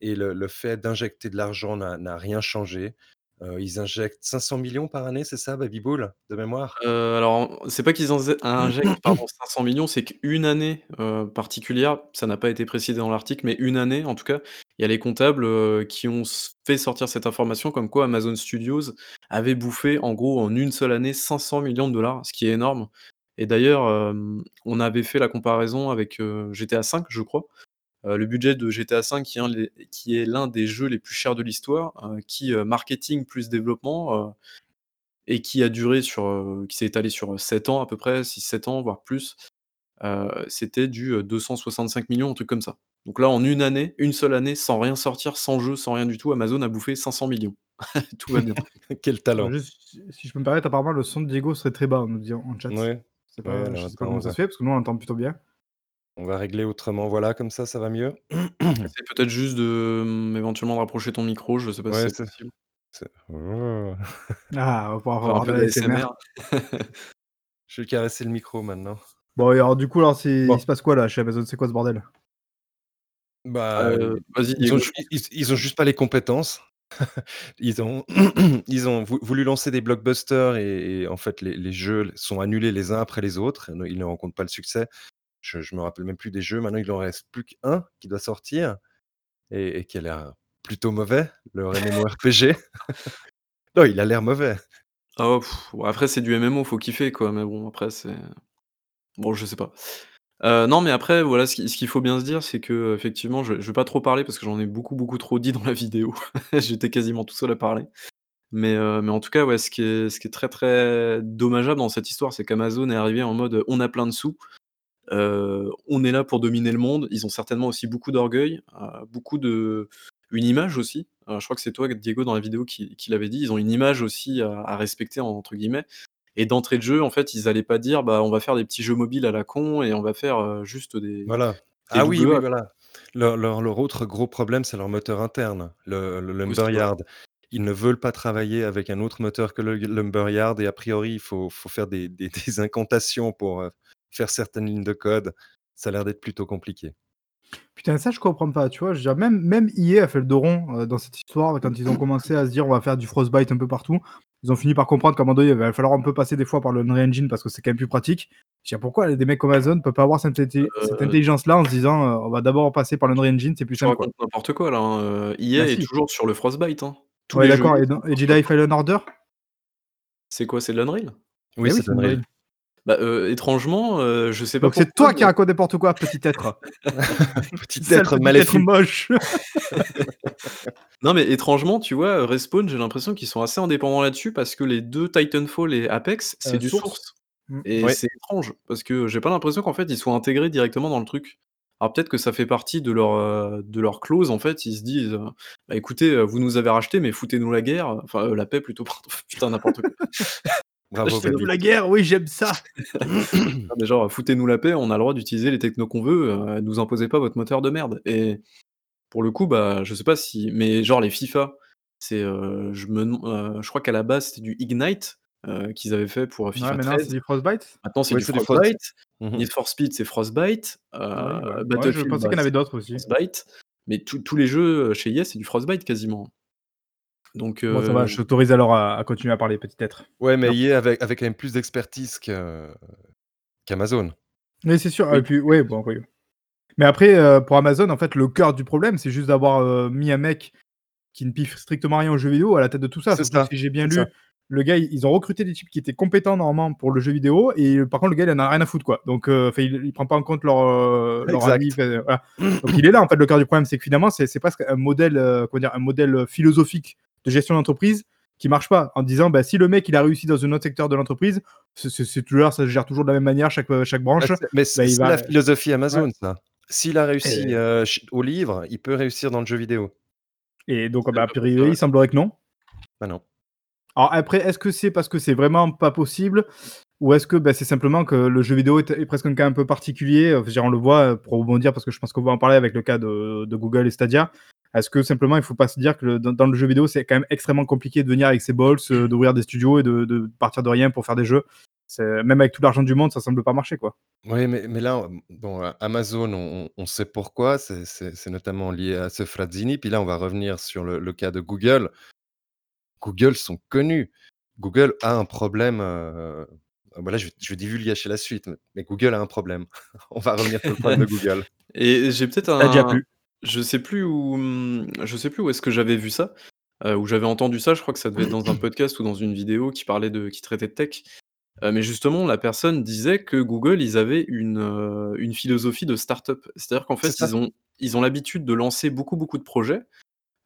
et le fait d'injecter de l'argent n'a n'a rien changé. Heu, ils injectent 500 000 000 par année, c'est ça, Baby Bull, de mémoire? Heu, alors, c'est pas qu'ils injectent, pardon, 500 000 000, c'est qu'une année, heu, particulière, ça n'a pas été précisé dans l'article, mais une année en tout cas, il y a les comptables, heu, qui ont s fait sortir cette information comme quoi Amazon Studios avait bouffé en gros en une seule année 500 000 000 $, ce qui est énorme. Et d'ailleurs, hem, on avait fait la comparaison avec, heu, GTA V, je crois. Heu, le budget de GTA V qui est un les qui est l'un des jeux les plus chers de l'histoire, heu, qui, heu, marketing plus développement, et qui a duré sur, qui s'est étalé sur, heu, 7 ans à peu près, 6-7 ans, voire plus. C'était du, heu, 265 000 000, un truc comme ça. Donc là, en une année, une seule année, sans rien sortir, sans jeu, sans rien du tout, Amazon a bouffé 500 000 000 Tout va bien. Quel talent! juste si je peux me permettre, apparemment le son de Diego serait très bas, on nous dit en chat. Ouais, C'est ouais, pas je sais pas comment ça se fait parce que nous on l'entend plutôt bien. On va régler autrement. Voilà, comme ça, ça va mieux? Essaye peut-être juste de, mmh, éventuellement de rapprocher ton micro, je sais pas si Ouais, c'est c'est possible. c'est oh! Ah, on va pouvoir Faire un avoir de peu l'ASMR. d'ASMR. Je vais caresser le micro maintenant. Bon et alors du coup, alors c'est il Bon. se passe quoi là chez Amazon? C'est quoi ce bordel? Bah, Heu, vas-y ils ont ju ils ils juste pas les compétences. Ils ont ils ont vou voulu lancer des blockbusters et et en fait les les jeux sont annulés les uns après les autres. Ne ils ne rencontrent pas le succès. Je je me rappelle même plus des jeux. Maintenant, il en reste plus qu'1 qui doit sortir et et qui a l'air plutôt mauvais, leur MMORPG. Non, il a l'air mauvais. Oh, après c'est du MMO, faut kiffer quoi, mais bon après c'est bon je sais pas. Heu, non mais après voilà, ce qui ce qu'il faut bien se dire, c'est qu'effectivement je je vais pas trop parler parce que j'en ai beaucoup, beaucoup trop dit dans la vidéo. J'étais quasiment tout seul à parler. Mais, heu, mais en tout cas, ouais, ce qui est ce qui est très, très dommageable dans cette histoire, c'est qu'Amazon est arrivé en mode, «On a plein de sous, on est là pour dominer le monde». Ils ont certainement aussi beaucoup d'orgueil, heu, beaucoup de une image aussi. Heu, je crois que c'est toi, Diego, dans la vidéo qui qui l'avait dit. Ils ont une image aussi à à «respecter» entre guillemets et d'entrée de jeu, en fait, ils allaient pas dire: «Bah, on va faire des petits jeux mobiles à la con et on va faire, juste des Voilà. des Ah oui, oui, A, quoi». voilà. Leur leur leur autre gros problème, c'est leur moteur interne, le. Lumberyard. Ils ne veulent pas travailler avec un autre moteur que le Lumberyard et a priori, il faut faut faire des des des incantations pour, faire certaines lignes de code. Ça a l'air d'être plutôt compliqué. Putain, ça je comprends pas, tu vois? Je veux dire même même EA a fait le dos rond, heu, dans cette histoire quand ils ont commencé à se dire: «On va faire du Frostbite un peu partout». Ils ont fini par comprendre qu'à un moment donné, il va falloir un peu passer des fois par le Unreal Engine parce que c'est quand même plus pratique. Je veux dire pourquoi des mecs comme Amazon peuvent pas avoir cette inté cette intelligence-là en se disant, heu: «On va d'abord passer par l'Unreal Engine, c'est plus simple quoi». racontes n'importe quoi là, hein, heu, Bah est si. toujours sur le Frostbite, hein. Tous Ouais d'accord et et Jedi. Fallen Order? C'est quoi, c'est de l'Unreal? Oui, Eh oui, c'est c'est d'Unreal. Bah, heu, étrangement, heu, je sais pas Donc c'est toi qui mais raconte n'importe quoi, petit être. Petit être maléfique. moche. Non mais étrangement, tu vois, heu, Respawn, j'ai l'impression qu'ils sont assez indépendants là-dessus parce que les 2 Titanfall et Apex, c'est du Source. Source Mmh. et c'est étrange parce que j'ai pas l'impression qu'en fait, ils soient intégrés directement dans le truc. Alors peut-être que ça fait partie de leur, de leur clause en fait, ils se disent, «Bah écoutez, vous nous avez rachetés mais foutez-nous la guerre, enfin, la paix plutôt pardon, putain n'importe quoi». Bravo, Baby. la guerre, oui j'aime ça. non mais genre, foutez-nous la paix, on a le droit d'utiliser les technos qu'on veut, heu, nous imposez pas votre moteur de merde et pour le coup, bah, je sais pas si mais genre les FIFA, c'est, heu, je me heu, je crois qu'à la base, c'était du Ignite, heu, qu'ils avaient fait pour, heu, Ouais, FIFA maintenant c'est 13. du Frostbite? Maintenant, c'est Oui, du. Frostbite. Mmh mh. Need for Speed, c'est Frostbite. Ouais. Heu, Ouais, je Battlefield, pensais bah, qu'il y en avait c'est d'autres aussi. Frostbite. Mais tous tous les jeux, chez EA, c'est du Frostbite quasiment. Donc Bon ça va, heu je t'autorise alors à à continuer à parler, petit être. Ouais, mais. EA avait avait quand même plus d'expertise que qu'Amazon. Oui, c'est sûr et Oui. puis ouais, bon oui. Mais après, heu, pour Amazon, en fait, le cœur du problème, c'est juste d'avoir, mis un mec qui ne piffe strictement rien au jeu vidéo à la tête de tout ça. C'est ça, Si j'ai bien lu, ça. le gars, ils ont recruté des types qui étaient compétents normalement pour le jeu vidéo, et euh, par contre, le gars, il en a rien à foutre, quoi. Donc, euh, il, il prend pas en compte leur, euh, avis. voilà. Donc, il est là, en fait, le cœur du problème, c'est que finalement, c'est c'est presque un modèle, euh, comment dire, un modèle philosophique de gestion d'entreprise qui marche pas, en disant, bah, si le mec, il a réussi dans un autre secteur de l'entreprise, c'est- toujours, ça se gère toujours de la même manière, chaque, chaque branche. Bah, c'est- Mais c'est il c'est va- la philosophie Amazon, ça. S'il a réussi Et- euh, au livre, il peut réussir dans le jeu vidéo. Et donc, bah, a près priori, ouais. il semblerait que non. Bah non. Alors après, est-ce que c'est parce que c'est vraiment pas possible ou est-ce que bah, c'est simplement que le jeu vidéo est, est presque un cas un peu particulier? Euh, On le voit euh, pour rebondir parce que je pense qu'on va en parler avec le cas de, de Google et Stadia. Est-ce que simplement il faut pas se dire que le- dans, dans le jeu vidéo c'est quand même extrêmement compliqué de venir avec ses balls, euh, d'ouvrir des studios et de, de partir de rien pour faire des jeux? C'est- Même avec tout l'argent du monde, ça semble pas marcher quoi. Oui, mais, mais là, bon, Amazon, on, on sait pourquoi. C'est notamment lié à ce Frazzini. Puis là, on va revenir sur le, le cas de Google. Google sont connus. Google a un problème. euh, voilà, je, vais- je vais divulgacher la suite, mais- mais Google a un problème. on va revenir sur le problème de Google. Et j'ai peut-être déjà un plu. Je sais plus où, mmh, je sais plus où est-ce que j'avais vu ça, heu, où j'avais entendu ça. Je crois que ça devait être dans un podcast ou dans une vidéo qui parlait de qui traitait de tech. Heu, mais justement, la personne disait que Google, ils avaient une, heu, une philosophie de start-up. C'est-à-dire qu'en C'est fait, ça. ils ont ils ont l'habitude de lancer beaucoup, beaucoup de projets.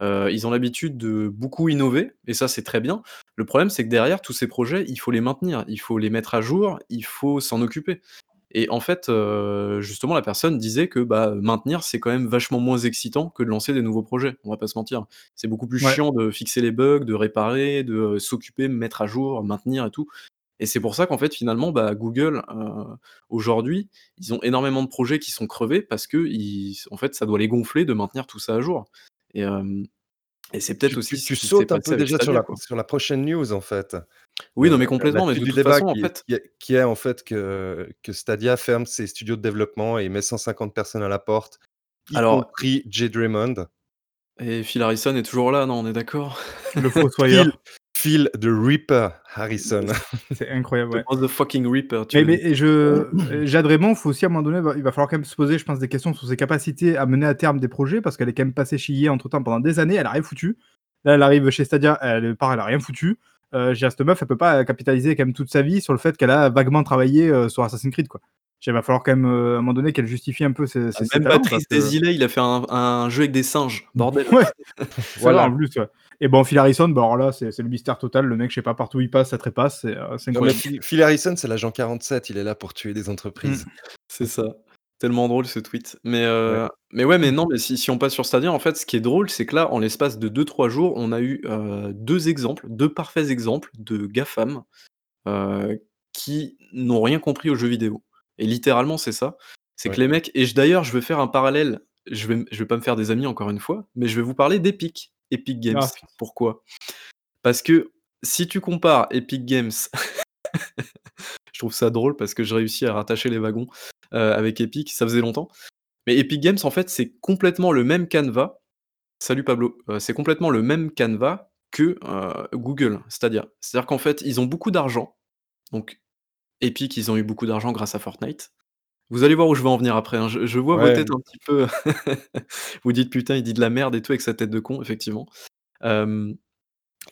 Heu, ils ont l'habitude de beaucoup innover et ça, c'est très bien. Le problème, c'est que derrière tous ces projets, il faut les maintenir, il faut les mettre à jour, il faut s'en occuper et en fait, heu, justement, la personne disait que, bah, maintenir, c'est quand même vachement moins excitant que de lancer des nouveaux projets. On va pas se mentir. C'est beaucoup plus Ouais. chiant de fixer les bugs, de réparer, de, heu, s'occuper, mettre à jour, maintenir et tout et c'est pour ça qu'en fait, finalement, bah, Google, heu, aujourd'hui, ils ont énormément de projets qui sont crevés parce qu'ils en fait, ça doit les gonfler de maintenir tout ça à jour et c'est peut-être aussi tu- tu sautes un peu déjà la, sur la prochaine news, en fait. Oui, non, Euh, mais complètement, mais de toute débat façon, en qui, fait qui est, en fait que, que Stadia ferme ses studios de développement et met 150 personnes à la porte, y alors compris Jay Draymond. et Phil Harrison est toujours là, non, on est d'accord? Le fossoyeur, Phil, Phil the Reaper Harrison. c'est incroyable. Ouais. The motherfucking Reaper, tu Mais, mais je, Jade Raymond, faut aussi à un moment donné, il va falloir quand même se poser, je pense, des questions sur ses capacités à mener à terme des projets, parce qu'elle est quand même passée chez EA entre temps pendant des années, elle a rien foutu. Là, elle arrive chez Stadia, elle part, elle a rien foutu. Euh, j'ai cette meuf, elle peut pas capitaliser quand même toute sa vie sur le fait qu'elle a vaguement travaillé euh, sur Assassin's Creed, quoi. Il va falloir quand même, euh, à un moment donné, qu'elle justifie un peu ses, ses, ses Même Patrice Desilets, il a fait un un jeu avec des singes, bordel. Ouais, Voilà. en plus. ouais. Et bon, Phil Harrison, bah, alors là, c'est c'est le mystère total. Le mec, je sais pas, partout où il passe, ça trépasse. C'est euh, c'est Non, mais incroyable. Phil, Phil Harrison, c'est l'agent 47, il est là pour tuer des entreprises. C'est ça. Tellement drôle ce tweet. Mais, heu, mais ouais, mais non, mais si si on passe sur Stadia, en fait, ce qui est drôle, c'est que là, en l'espace de 2-3 jours, on a eu, heu, 2 exemples, 2 parfaits exemples de GAFAM, heu, qui n'ont rien compris aux jeux vidéo. Et littéralement, c'est ça. C'est que Ouais. les mecs et je d'ailleurs, je vais faire un parallèle, je vais m je vais pas me faire des amis encore une fois, mais je vais vous parler d'Epic, Epic Games. Ah. Pourquoi? Parce que si tu compares Epic Games je trouve ça drôle parce que je réussis à rattacher les wagons, avec Epic, ça faisait longtemps. Mais Epic Games, en fait, c'est complètement le même canevas salut Pablo, heu, c'est complètement le même canevas que, heu, Google, Stadia. C'est-à-dire qu'en fait, ils ont beaucoup d'argent, donc Epic, ils ont eu beaucoup d'argent grâce à Fortnite. Vous allez voir où je vais en venir après, hein. Je je vois vos Ouais. têtes un petit peu vous dites: «Putain, il dit de la merde et tout avec sa tête de con», effectivement.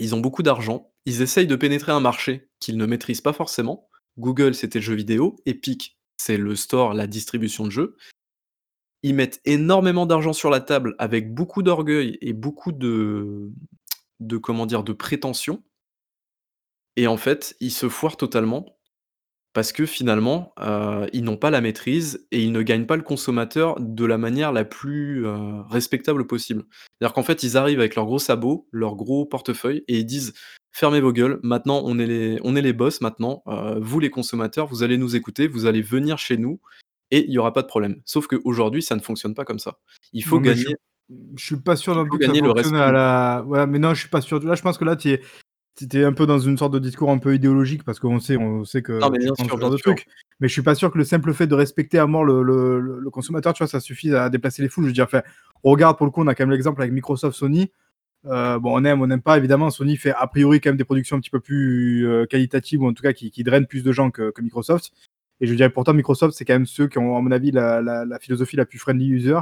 Ils ont beaucoup d'argent, ils essayent de pénétrer un marché qu'ils ne maîtrisent pas forcément. Google, c'était le jeu vidéo, Epic, c'est le store, la distribution de jeux. Ils mettent énormément d'argent sur la table avec beaucoup d'orgueil et beaucoup de de comment dire? De prétention. Et en fait, ils se foirent totalement parce que finalement, heu, ils n'ont pas la maîtrise et ils ne gagnent pas le consommateur de la manière la plus, heu, respectable possible. C'est-à-dire qu'en fait, ils arrivent avec leurs gros sabots, leurs gros portefeuilles et ils disent: «Fermez vos gueules, maintenant on est les on est les boss maintenant, heu, vous les consommateurs, vous allez nous écouter, vous allez venir chez nous et il y aura pas de problème». Sauf qu'aujourd'hui, ça ne fonctionne pas comme ça. Il faut Non, mais je gagner Je suis pas sûr que ça gagner le respect à la. Voilà, mais non, je suis pas sûr. Là, je pense que là, tu es, es un peu dans une sorte de discours un peu idéologique parce qu'on sait, on sait que Non, mais bien sûr, bien de sûr. truc. Mais je suis pas sûr que le simple fait de respecter à mort le, le- le- le consommateur, tu vois, ça suffit à déplacer les foules. Je veux dire, enfin, on regarde pour le coup, on a quand même l'exemple avec Microsoft, Sony. Euh, bon, on aime, on n'aime pas, évidemment. Sony fait a priori quand même des productions un petit peu plus euh, qualitatives ou en tout cas qui, qui drainent plus de gens que, que Microsoft. Et je dirais pourtant, Microsoft, c'est quand même ceux qui ont, à mon avis, la, la- la philosophie la plus friendly user.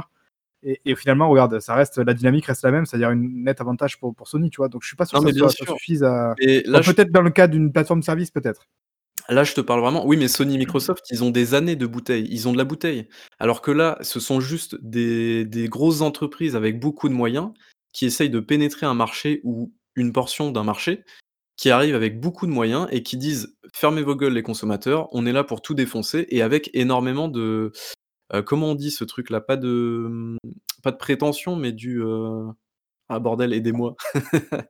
Et, finalement, regarde, ça reste, la dynamique reste la même, c'est-à-dire une net avantage pour, pour Sony, tu vois. Donc je suis pas sûr que ça, suffise à. Peut-être dans le cas d'une plateforme de service, peut-être. Là, je te parle vraiment. Oui, mais Sony, Microsoft, ils ont des années de bouteilles. Ils ont de la bouteille. Alors que là, ce sont juste des, des grosses entreprises avec beaucoup de moyens qui essayent de pénétrer un marché ou une portion d'un marché, qui arrivent avec beaucoup de moyens et qui disent fermez vos gueules les consommateurs, on est là pour tout défoncer et avec énormément de euh, comment on dit ce truc là pas de pas de prétention mais du euh, ah bordel aidez-moi.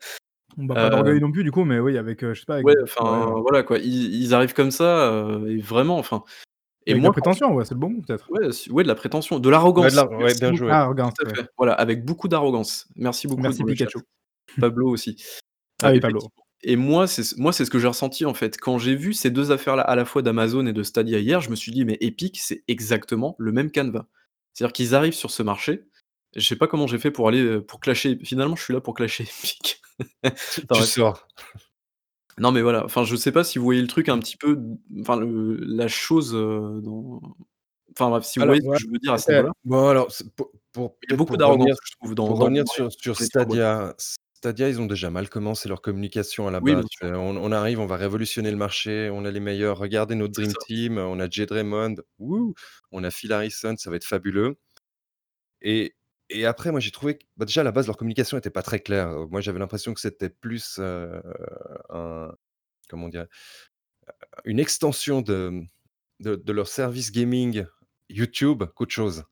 Bah, pas d'orgueil euh, non plus du coup mais oui avec je sais pas ouais enfin voilà quoi. Ils, arrivent comme ça et vraiment enfin et moi, de la prétention, ouais, c'est le bon peut-être. Ouais, ouais, de la prétention, de l'arrogance. Ouais, bien joué. Ah, voilà, avec beaucoup d'arrogance. Merci beaucoup. Merci Pikachu. Pablo aussi. Ah oui, Pablo. Et moi, c'est moi, c'est ce que j'ai ressenti en fait. Quand j'ai vu ces deux affaires-là, à la fois d'Amazon et de Stadia hier, je me suis dit: «Mais Epic, c'est exactement le même canevas». C'est-à-dire qu'ils arrivent sur ce marché. Je sais pas comment j'ai fait pour aller, euh, pour clasher finalement, je suis là pour clasher Epic. Tu sors. Non, mais voilà, enfin, je sais pas si vous voyez le truc un petit peu, enfin, la chose, euh, dans enfin bref, si vous voyez ce que je veux dire à ce niveau-là. Bon alors, pour Il y a beaucoup d'arrogance, je trouve, dans pour revenir sur sur Stadia Stadia, ils ont déjà mal commencé leur communication à la base. on, arrive, on va révolutionner le marché, on a les meilleurs. Regardez notre Dream Team, on a Jade Raymond, on a Phil Harrison, ça va être fabuleux. Et, après, moi, j'ai trouvé que bah, déjà à la base, leur communication n'était pas très claire. Moi, j'avais l'impression que c'était plus euh, un, comment dire, une extension de, de leur service gaming YouTube qu'autre chose.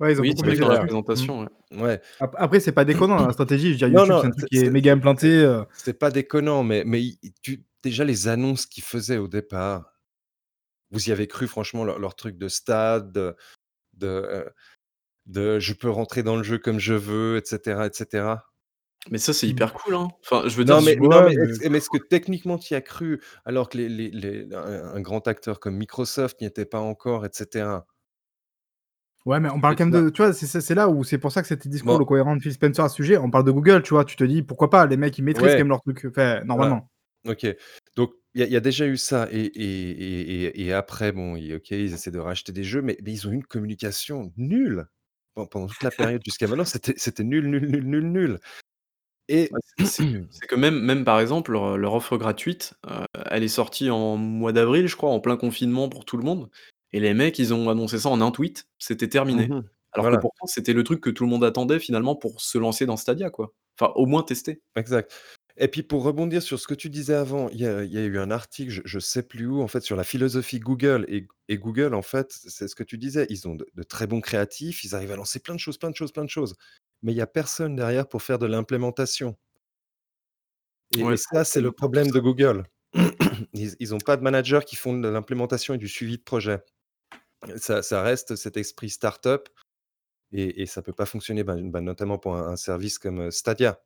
Ouais, ils ont Oui, beaucoup c'est dans la présentation, mmh. ouais. Après, c'est pas déconnant, la stratégie. Je veux dire, YouTube, c'est un truc qui est méga implanté. Euh. c'est pas déconnant, mais, mais tu, déjà les annonces qu'ils faisaient au départ, vous y avez cru, franchement, leur, truc de stade, de, euh, de, je peux rentrer dans le jeu comme je veux, etc. etc. Mais ça, c'est hyper cool, hein. Enfin, je veux dire, Non, mais, mais, est-ce que techniquement tu y as cru alors que les, les, les- un grand acteur comme Microsoft n'y était pas encore, etc. Ouais, mais on parle quand même de. Tu vois, c'est là où c'est pour ça que c'était discours le cohérent de Phil Spencer à ce sujet. On parle de Google, tu vois. Tu te dis pourquoi pas, les mecs ils maîtrisent quand même leur truc. Enfin, normalement. Ok. Donc, il y, a déjà eu ça. Et, et, et, après, bon, ok, ils essaient de racheter des jeux, mais, ils ont eu une communication nulle. Pendant toute la période jusqu'à maintenant, c'était nul, nul, nul, nul, nul. Et c'est que même, même par exemple, leur, offre gratuite, euh, elle est sortie en mois d'avril, je crois, en plein confinement pour tout le monde. Et les mecs, ils ont annoncé ça en un tweet, c'était terminé. Mmh Alors que pourtant, c'était le truc que tout le monde attendait finalement pour se lancer dans Stadia, quoi. Enfin, au moins tester. Exact. Et puis pour rebondir sur ce que tu disais avant, il y a, eu un article, je, ne sais plus où, en fait, sur la philosophie Google. Et, Google, en fait, c'est ce que tu disais, ils ont de, très bons créatifs, ils arrivent à lancer plein de choses, plein de choses, plein de choses. Mais il n'y a personne derrière pour faire de l'implémentation. Et, ça, c'est le problème de Google. Ils n'ont pas de managers qui font de l'implémentation et du suivi de projet ça, reste cet esprit startup et, et ça peut pas fonctionner, ben, ben, notamment pour un, service comme Stadia.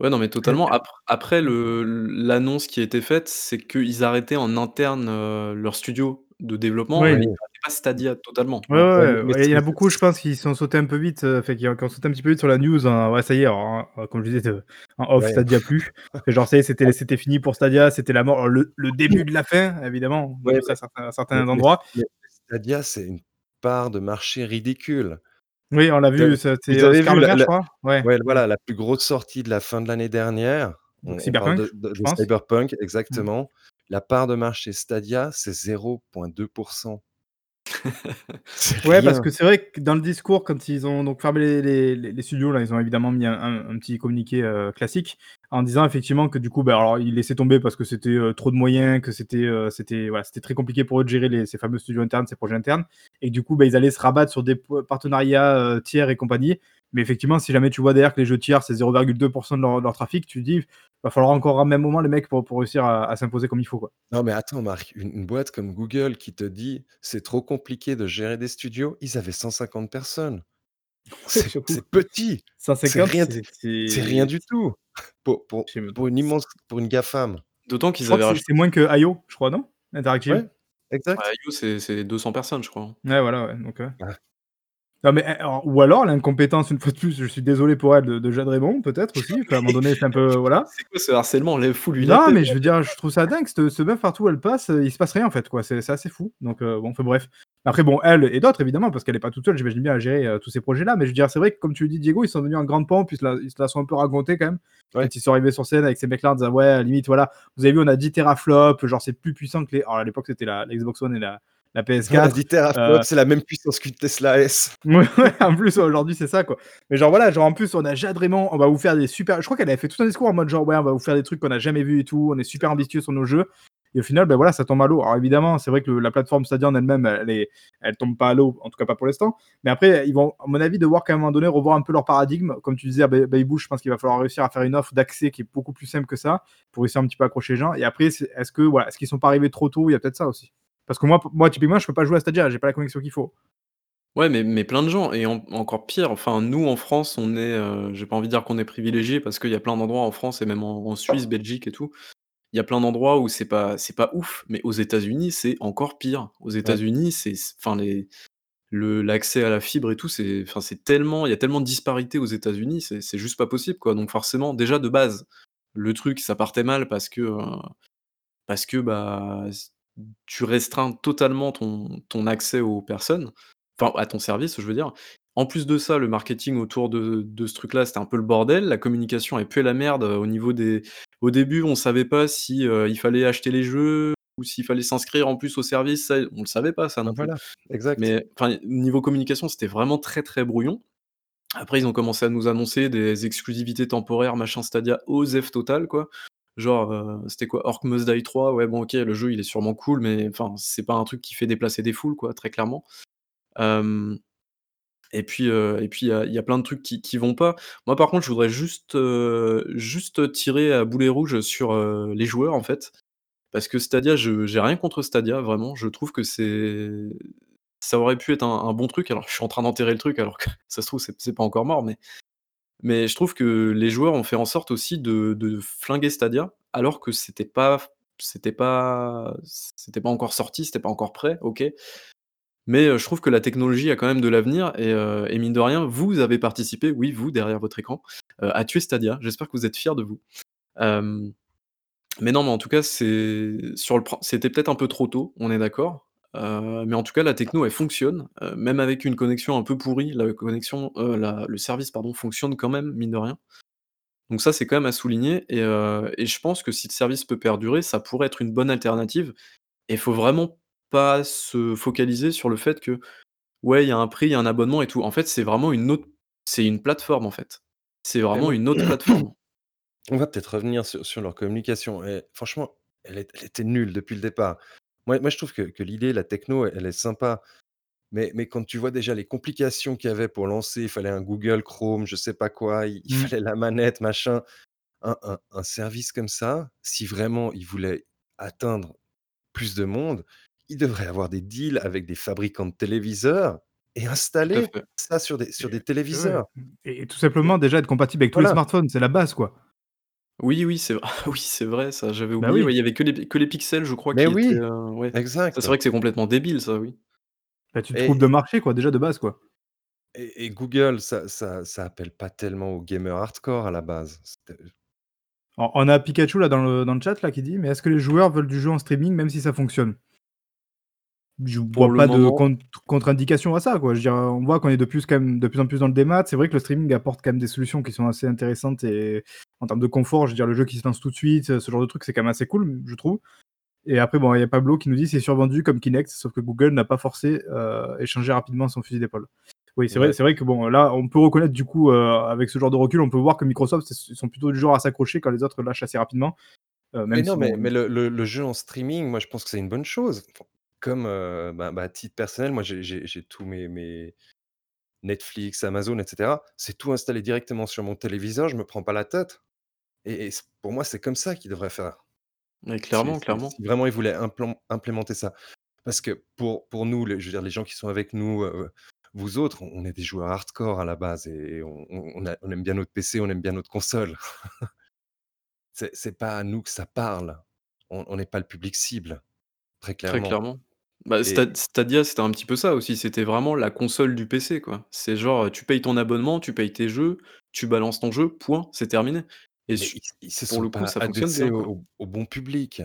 Ouais, non, mais totalement. après, l'annonce qui a été faite, c'est qu'ils arrêtaient en interne leur studio de développement, mais pas Stadia totalement. Ouais, ouais, il y en a beaucoup, je pense, qui sont sautés un peu vite, fait, qui, ont sauté un petit peu vite sur la news. Hein. Ouais, ça y est, hein, comme je disais, en off, Stadia plus. genre, ça y est, c'était fini pour Stadia, c'était la mort, le, début de la fin, évidemment, à certains, endroits. Stadia, c'est une part de marché ridicule. Oui, on l'a vu, c'était je crois. Ouais. voilà, la plus grosse sortie de la fin de l'année dernière. Cyberpunk, de, Cyberpunk, exactement. La part de marché Stadia, c'est 0,2%. Ouais, parce que c'est vrai que dans le discours, quand ils ont donc fermé les, studios, là, ils ont évidemment mis un, petit communiqué euh, classique en disant effectivement que du coup, bah, alors ils laissaient tomber parce que c'était euh, trop de moyens, que c'était euh, c'était voilà, c'était très compliqué pour eux de gérer ces fameux studios internes, ces projets internes, et du coup, bah, ils allaient se rabattre sur des partenariats tiers et compagnie. Mais effectivement, si jamais tu vois derrière que les jeux tiers, c'est 0,2% de leur, leur, trafic, tu te dis, va falloir encore un même moment les mecs pour, pour réussir à, s'imposer comme il faut. Quoi. Non, mais attends, Marc, une, boîte comme Google qui te dit c'est trop compliqué de gérer des studios, ils avaient 150 personnes. C'est petit. C'est rien, rien, du tout. Pour, pour, pour une immense, pour une GAFAM. D'autant qu'ils avaient. C'est moins que IO, je crois, non? Interactive. Ouais, exact. IO, c'est 200 personnes, je crois. Ouais, voilà, ouais. Donc, non, mais, eh, ou alors l'incompétence, une fois de plus, je suis désolé pour elle, de, de Jade Raymond, peut-être aussi. à un moment donné, c'est un peu. Voilà. C'est quoi ce harcèlement? Les fou lui Non, mais je veux dire, je trouve ça dingue. Ce, ce meuf, partout où elle passe, euh, il se passe rien en fait, quoi. C'est assez fou. Donc, euh, bon, enfin, bref. Après, bon, elle et d'autres, évidemment, parce qu'elle est pas toute seule, j'imagine bien, à gérer euh, tous ces projets-là. Mais je veux dire, c'est vrai que, comme tu le dis, Diego, ils sont venus en grande pompe, puis ils se la, sont un peu racontés quand même. Ouais. Quand ils sont arrivés sur scène avec ces mecs-là en disant, ouais, limite, voilà, vous avez vu, on a 10 teraflops, genre, c'est plus puissant que les. Alors, à l'époque, c'était la, la Xbox One et la, la PS4. 10 teraflops, c'est la même puissance qu'une Tesla S. Ouais, en plus, aujourd'hui, c'est ça, quoi. Mais genre, voilà, genre, en plus, on a Jade Raymond, on va vous faire des super. Je crois qu'elle avait fait tout un discours en mode, genre, ouais, on va vous faire des trucs qu'on a jamais vu et tout, on est super ambitieux sur nos jeux. Et au final, ben voilà, ça tombe à l'eau. Alors évidemment, c'est vrai que le- la plateforme Stadia en elle-même, elle, est, elle tombe pas à l'eau, en tout cas pas pour l'instant. Mais après, ils vont, à mon avis, devoir qu'à un moment donné revoir un peu leur paradigme. Comme tu disais à Bay- Baby Bush, je pense qu'il va falloir réussir à faire une offre d'accès qui est beaucoup plus simple que ça pour réussir un petit peu à accrocher les gens. Et après, est-ce que voilà, est-ce qu'ils sont pas arrivés trop tôt? Il y a peut-être ça aussi. Parce que moi, moi, typiquement, je peux pas jouer à Stadia, j'ai pas la connexion qu'il faut. Ouais, mais mais plein de gens et en encore pire, enfin, nous, en France, on est, heu, j'ai pas envie de dire qu'on est privilégiés parce qu'il y a plein d'endroits en France et même en en Suisse, Belgique et tout, il y a plein d'endroits où c'est pas c'est pas ouf, mais aux États-Unis, c'est encore pire. Aux États-Unis, c'est enfin, les le l'accès à la fibre et tout, c'est enfin, c'est tellement il y a tellement de disparités aux États-Unis, c'est c'est juste pas possible, quoi. Donc forcément, déjà, de base, le truc, ça partait mal parce que, heu, parce que, bah, tu restreins totalement ton ton accès aux personnes, enfin, à ton service, je veux dire. En plus de ça, le marketing autour de de ce truc-là, c'était un peu le bordel. La communication, elle puait la merde, heu, au niveau des au début, on savait pas si, il fallait acheter les jeux ou s'il fallait s'inscrire en plus au service, ça, on le savait pas ça non plus. voilà, exact. Mais niveau communication, c'était vraiment très, très brouillon. Après, ils ont commencé à nous annoncer des exclusivités temporaires, machin Stadia, OZEF total, quoi. Genre, heu, c'était quoi? Orc Must Die 3, ouais, bon, OK, le jeu, il est sûrement cool, mais enfin, c'est pas un truc qui fait déplacer des foules, quoi, très clairement. Et puis, heu et puis il y a plein de trucs qui qui vont pas. Moi, par contre, je voudrais juste, heu, juste tirer à boulet rouge sur, les joueurs, en fait. Parce que Stadia, je j'ai rien contre Stadia, vraiment. Je trouve que c'est ça aurait pu être un un bon truc. Alors, je suis en train d'enterrer le truc, alors que ça se trouve, c'est c'est pas encore mort, mais mais je trouve que les joueurs ont fait en sorte aussi de de flinguer Stadia, alors que c'était pas c'était pas encore sorti, c'était pas encore prêt, OK. Mais, heu, je trouve que la technologie a quand même de l'avenir et heu et mine de rien, vous avez participé, oui, vous, derrière votre écran, heu, à tuer Stadia. J'espère que vous êtes fiers de vous. Mais non, mais en tout cas, c'était peut-être un peu trop tôt, on est d'accord. Heu, mais en tout cas, la techno, elle fonctionne, heu, même avec une connexion un peu pourrie, la connexion, la le service, pardon, fonctionne quand même, mine de rien. Donc ça, c'est quand même à souligner et et je pense que si le service peut perdurer, ça pourrait être une bonne alternative et il faut vraiment pas se focaliser sur le fait que, ouais, il y a un prix, il y a un abonnement et tout. En fait, c'est vraiment une autre c'est une plateforme, en fait. C'est Mais vraiment moi une autre plateforme. on va peut-être revenir sur sur leur communication et franchement, elle est elle était nulle depuis le départ. Moi moi, je trouve que que l'idée, la techno, elle est sympa, mais mais quand tu vois déjà les complications qu'il y avait pour lancer, il fallait un Google Chrome, je sais pas quoi, il il Mmh. fallait la manette, machin. Un un un service comme ça, si vraiment ils voulaient atteindre plus de monde, ils devraient avoir des deals avec des fabricants de téléviseurs et installer ça sur des sur téléviseurs. Et et tout simplement, déjà, être compatible avec tous les smartphones, c'est la base, quoi. Oui, oui, c'est oui, c'est vrai ça, j'avais Bah oublié, oui. ouais, il y avait que les que les pixels, je crois, Mais qui étaient, oui, heu, ouais. Ça, exact c'est vrai que c'est complètement débile ça, oui. Bah, tu te trompes de marché, quoi, déjà de base, quoi. et et Google, ça ça ça appelle pas tellement aux gamers hardcore à la base. C'était On on a Pikachu là dans le dans le chat là qui dit: «Mais est-ce que les joueurs veulent du jeu en streaming même si ça fonctionne?» Je vois pas de moment contre-indication à ça, quoi. Je veux dire, on voit qu'on est de plus quand même de plus en plus dans le démat. C'est vrai que le streaming apporte quand même des solutions qui sont assez intéressantes et en termes de confort, je veux dire, le jeu qui se lance tout de suite, ce genre de truc, c'est quand même assez cool, je trouve. Et après, bon, il y a Pablo qui nous dit: «C'est survendu comme Kinect», sauf que Google n'a pas forcé, heu, et changé rapidement son fusil d'épaule. Oui, c'est vrai c'est vrai que bon, là, on peut reconnaître du coup, heu, avec ce genre de recul, on peut voir que Microsoft, ils sont plutôt du genre à s'accrocher quand les autres lâchent assez rapidement, heu, Mais non, si mais mais le le le jeu en streaming, moi, je pense que c'est une bonne chose. Comme, heu, bah bah, à titre personnel, moi, j'ai j'ai j'ai tous mes mes Netflix, Amazon et cetera. C'est tout installé directement sur mon téléviseur, je me prends pas la tête et et c pour moi, c'est comme ça qu'ils devraient faire. mais Si clairement, si clairement. si vraiment ils voulaient implém implémenter ça. Parce que pour pour nous, les je veux dire, les gens qui sont avec nous, heu, vous autres, on on est des joueurs hardcore à la base et on on on a on aime bien notre PC, on aime bien notre console. C'est c'est pas à nous que ça parle. On on n'est pas le public cible, très Très clairement clairement. Bah, et Sta Stadia, c'était un petit peu ça aussi, c'était vraiment la console du PC, quoi. C'est genre, tu payes ton abonnement, tu payes tes jeux, tu balances ton jeu, point, c'est terminé et mais su ils ils se pour sont le coup, pas ça fonctionne adressés bien, au quoi. au au bon public.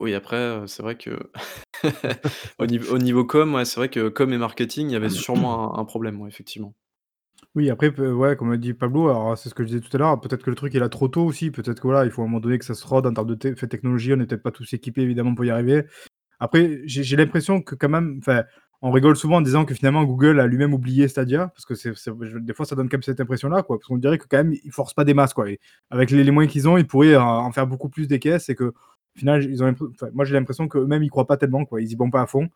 Oui, après, c'est vrai que Au niveau au niveau com, ouais, c'est vrai que com et marketing, il y avait sûrement un un problème, ouais, effectivement. Oui, après, peu ouais, comme a dit Pablo, alors c'est ce que je disais tout à l'heure, peut-être que le truc est là trop tôt aussi, peut-être que voilà, il faut à un moment donné que ça se rode en termes de fait technologie, on n'est peut-être pas tous équipés évidemment pour y arriver. Après, j'ai l'impression que quand même, on rigole souvent en disant que finalement Google a lui-même oublié Stadia, parce que des fois ça donne quand même cette impression-là. Parce qu'on dirait que quand même ils forcent pas des masses, quoi. Et avec les moyens qu'ils ont, ils pourraient en faire beaucoup plus des caisses et l'impr enfin, moi j'ai l'impression qu'eux-mêmes ils croient pas tellement, quoi. Ils y vont pas à fond.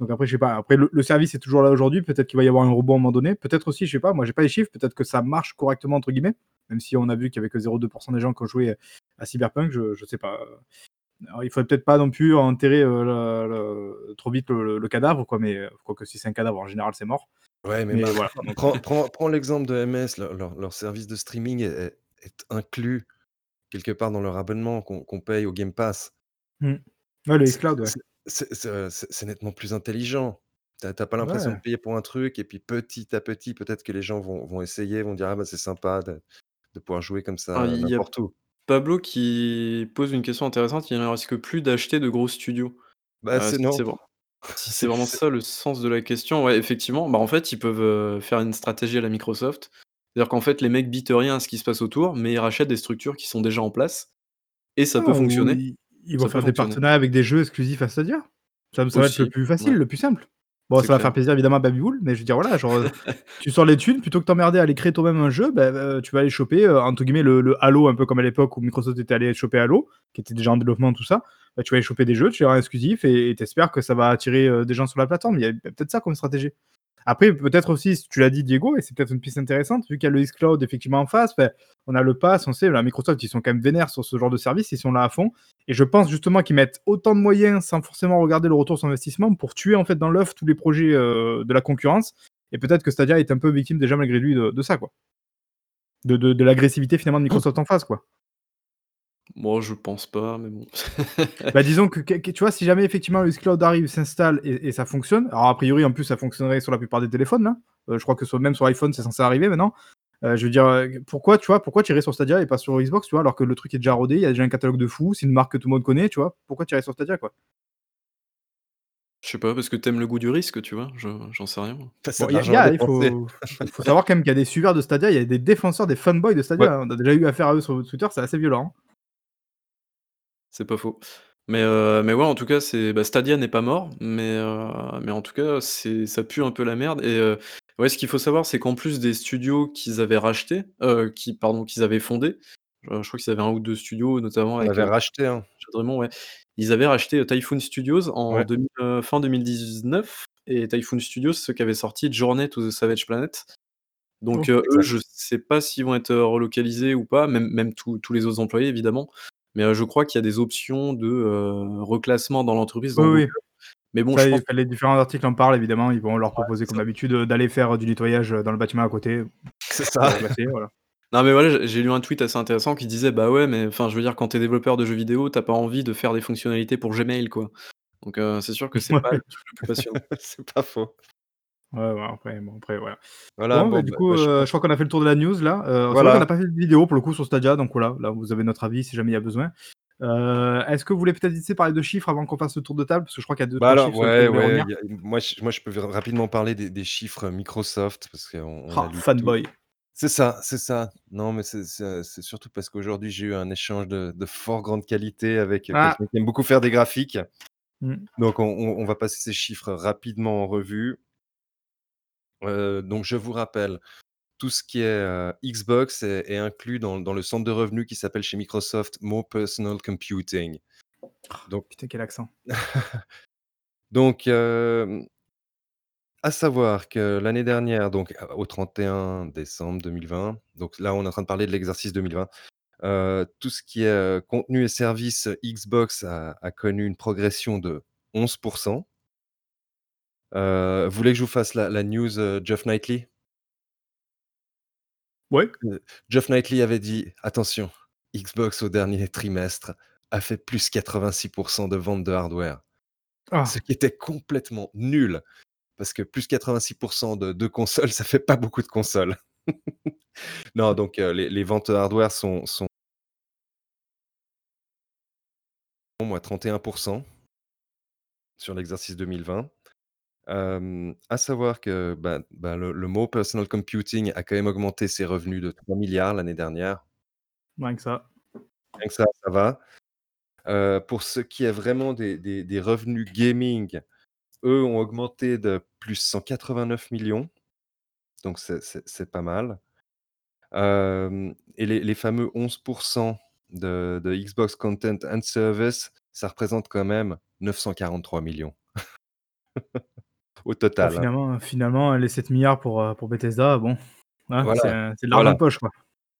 Donc après, je sais pas, après le service est toujours là aujourd'hui, peut-être qu'il va y avoir un robot à un moment donné. Peut-être aussi, je sais pas, moi j'ai pas les chiffres, peut-être que ça «marche correctement» entre guillemets, même si on a vu qu'il y avait que 0,2% des gens qui ont joué à Cyberpunk, je je sais pas, alors il faudrait peut-être pas non plus enterrer, le le trop vite le le cadavre quoi, mais quoique si c'est un cadavre en général c'est mort. Ouais, mais Mais bah, voilà, donc prends prends prends l'exemple de MS, leur leur leur service de streaming est inclus quelque part dans leur abonnement qu'on paye au Game Pass. Mmh. Ouais, le C'est xCloud, ouais. c'est nettement plus intelligent. Tu as tu as pas l'impression de payer pour un truc et puis petit à petit, peut-être que les gens vont vont essayer, vont dire: «Ah bah, c'est sympa de de pouvoir jouer comme ça il y a n'importe où». Pablo qui pose une question intéressante, il ne risque plus d'acheter de gros studios. Bah, c'est si non. c'est vr si c'est C'est vraiment ça le sens de la question, ouais, effectivement, bah, en fait, ils peuvent, heu, faire une stratégie à la Microsoft. C'est-à-dire qu'en fait, les mecs bitent rien à ce qui se passe autour, mais ils rachètent des structures qui sont déjà en place et ça peut ou fonctionner. ils ils vont Ça peut faire des fonctionner. partenariats avec des jeux exclusifs à Stadia. Ça me ça va être le Aussi, plus facile, ouais. le plus simple. Bon, ça va faire plaisir évidemment à Babybel, mais je veux dire voilà, genre, heu, tu sors les thunes plutôt que t'emmerder à aller créer toi-même un jeu, bah, heu, tu vas aller choper, heu, entre guillemets «le le Halo», un peu comme à l'époque où Microsoft était allé choper Halo, qui était déjà en développement tout ça. Bah, tu vas aller choper des jeux, tu les rends exclusifs et et tu espères que ça va attirer, des gens sur la plateforme. Il y a peut-être ça comme stratégie. Après, peut-être aussi, si tu l'as dit Diego, et c'est peut-être une piste intéressante, vu qu'il y a le xCloud effectivement en face, on a le pass, on sait, la Microsoft, ils sont quand même vénères sur ce genre de service, ils sont là à fond. Et je pense justement qu'ils mettent autant de moyens sans forcément regarder le retour sur investissement pour tuer en fait dans l'œuf tous les projets, heu, de la concurrence. Et peut-être que Stadia est un peu victime déjà malgré lui de de ça, quoi. De de de l'agressivité finalement de Microsoft en face, quoi. Moi, je pense pas, mais bon. Bah, disons que que que tu vois, si jamais effectivement le xCloud arrive, s'installe et et ça fonctionne, alors a priori en plus ça fonctionnerait sur la plupart des téléphones là, heu, je crois que sur même sur iPhone c'est censé arriver maintenant. Heu, je veux dire, heu, pourquoi tu vois, pourquoi irais sur Stadia et pas sur Xbox, tu vois? Alors que le truc est déjà rodé, il y a déjà un catalogue de fou, c'est une marque que tout le monde connaît, tu vois? Pourquoi tu irais sur Stadia, quoi? Je sais pas, parce que tu aimes le goût du risque, tu vois? Je j'en sais rien Bon, y a il y a faut savoir quand même qu'il y a des suiveurs de Stadia, il y a des défenseurs, des fanboys de. Stadia, hein. On a déjà eu affaire à eux sur Twitter, c'est assez violent, hein. C'est pas faux. Mais heu, mais ouais, en tout cas, c'est bah, Stadia n'est pas mort, mais heu, mais en tout cas, c'est ça pue un peu la merde et heu, ouais, ce qu'il faut savoir, c'est qu'en plus des studios qu'ils avaient rachetés, heu, qui pardon, qu'ils avaient fondés, heu, je crois qu'ils avaient 1 ou 2 studios, notamment On avec, avait heu, racheté, hein. Chad Raymond, ouais. Ils avaient racheté, heu, Typhoon Studios en Ouais. 2000, heu, fin 2019 et Typhoon Studios, ceux qui avaient sorti Journey to the Savage Planet. Donc Oh. heu, eux, Exact. je sais pas s'ils vont être, heu, relocalisés ou pas, même même tous tous les autres employés évidemment. Mais heu, je crois qu'il y a des options de, heu, reclassement dans l'entreprise Oui, oui. Mais bon, Ça je pense les différents articles en parlent évidemment, ils vont leur proposer comme d'habitude, heu, d'aller faire du nettoyage, dans le bâtiment à côté C'est ça. voilà. Non mais voilà, j'ai lu un tweet assez intéressant qui disait: «Bah ouais, mais enfin, je veux dire, quand tu es développeur de jeux vidéo, tu as pas envie de faire des fonctionnalités pour Gmail, quoi». Donc c'est sûr que c'est pas le Ouais. truc le plus passionnant. C'est pas faux. Ouais, ouais, après bon, après voilà. Voilà, Bon, bah, du bah coup, bah, je heu, je crois qu'on a fait le tour de la news là, qu'on Voilà. n'a pas fait de vidéo pour le coup sur Stadia, donc voilà, là vous avez notre avis si jamais il y a besoin. Heu, est-ce que vous voulez peut-être essayer de parler de chiffres avant qu'on fasse le tour de table? Parce que je crois qu'il y a Bah 2-3 alors chiffres ouais, ouais, a moi je moi je peux ra rapidement parler des des chiffres Microsoft parce qu'on on a Ah, fanboy. C'est ça, c'est ça. Non, mais c'est surtout parce qu'aujourd'hui j'ai eu un échange de de fort grande qualité avec, Ah! quelqu'un qui aime beaucoup faire des graphiques. Mmh. Donc on on on va passer ces chiffres rapidement en revue. Donc je vous rappelle, tout ce qui est, Xbox est est inclus dans dans le centre de revenus qui s'appelle chez Microsoft More Personal Computing. Donc Putain, quel accent. donc à savoir que l'année dernière, donc au 31 décembre 2020, donc là on est en train de parler de l'exercice 2020, heu, tout ce qui est, contenu et services Xbox a a connu une progression de 11 Heu, vous voulez que je vous fasse la la news, heu, Geoff Knightley? Ouais. Heu, Geoff Knightley avait dit: «Attention, Xbox au dernier trimestre a fait +86 de ventes de hardware». Ce Ah! qui était complètement nul, parce que +86 de de consoles, ça fait pas beaucoup de consoles. Non, donc les ventes hardware sont sont moins 31% sur l'exercice 2020. Hem, à savoir que, bah bah, le le mot personal computing a quand même augmenté ses revenus de 3 000 000 000 l'année dernière. Rien que ça. Rien que ça, ça va. Heu, pour ce qui est vraiment des des des revenus gaming, eux ont augmenté de plus 189 000 000 donc c'est c'est c'est pas mal. Hem et les les fameux 11 de de Xbox Content and Service, ça représente quand même 943 000 000 au total, hein. finalement, finalement, les 7 000 000 pour, heu, pour Bethesda, bon, hein, c'est, Voilà, heu, c'est de l'argent voilà. de poche, quoi.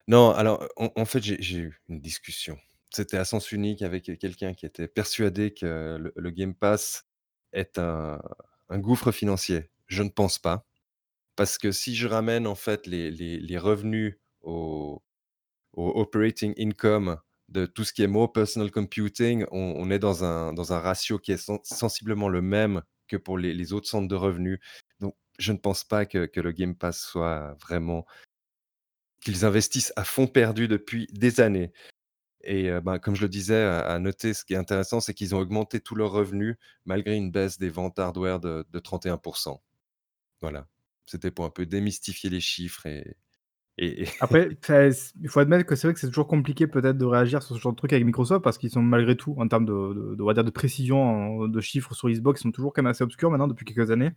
Non, alors, en en fait, j'ai eu une discussion. C'était à sens unique avec, quelqu'un qui était persuadé que le le Game Pass est un un gouffre financier. Je ne pense pas, parce que si je ramène en fait les les les revenus au au operating income de tout ce qui est more personal computing, on on est dans un dans un ratio qui est sen sensiblement le même que pour les autres centres de revenus. Donc je ne pense pas que le Game Pass soit vraiment qu'ils investissent à fonds perdu depuis des années et heu, ben, comme je le disais, à à noter, ce qui est intéressant, c'est qu'ils ont augmenté tous leurs revenus malgré une baisse des ventes hardware de de 31% Voilà. C'était pour un peu démystifier les chiffres et et et Après, il faut admettre que c'est vrai que c'est toujours compliqué peut-être de réagir sur ce genre de truc avec Microsoft parce qu'ils sont malgré tout en termes de de de on va dire de précision de chiffres sur Xbox, ils sont toujours quand même assez obscurs maintenant depuis quelques années.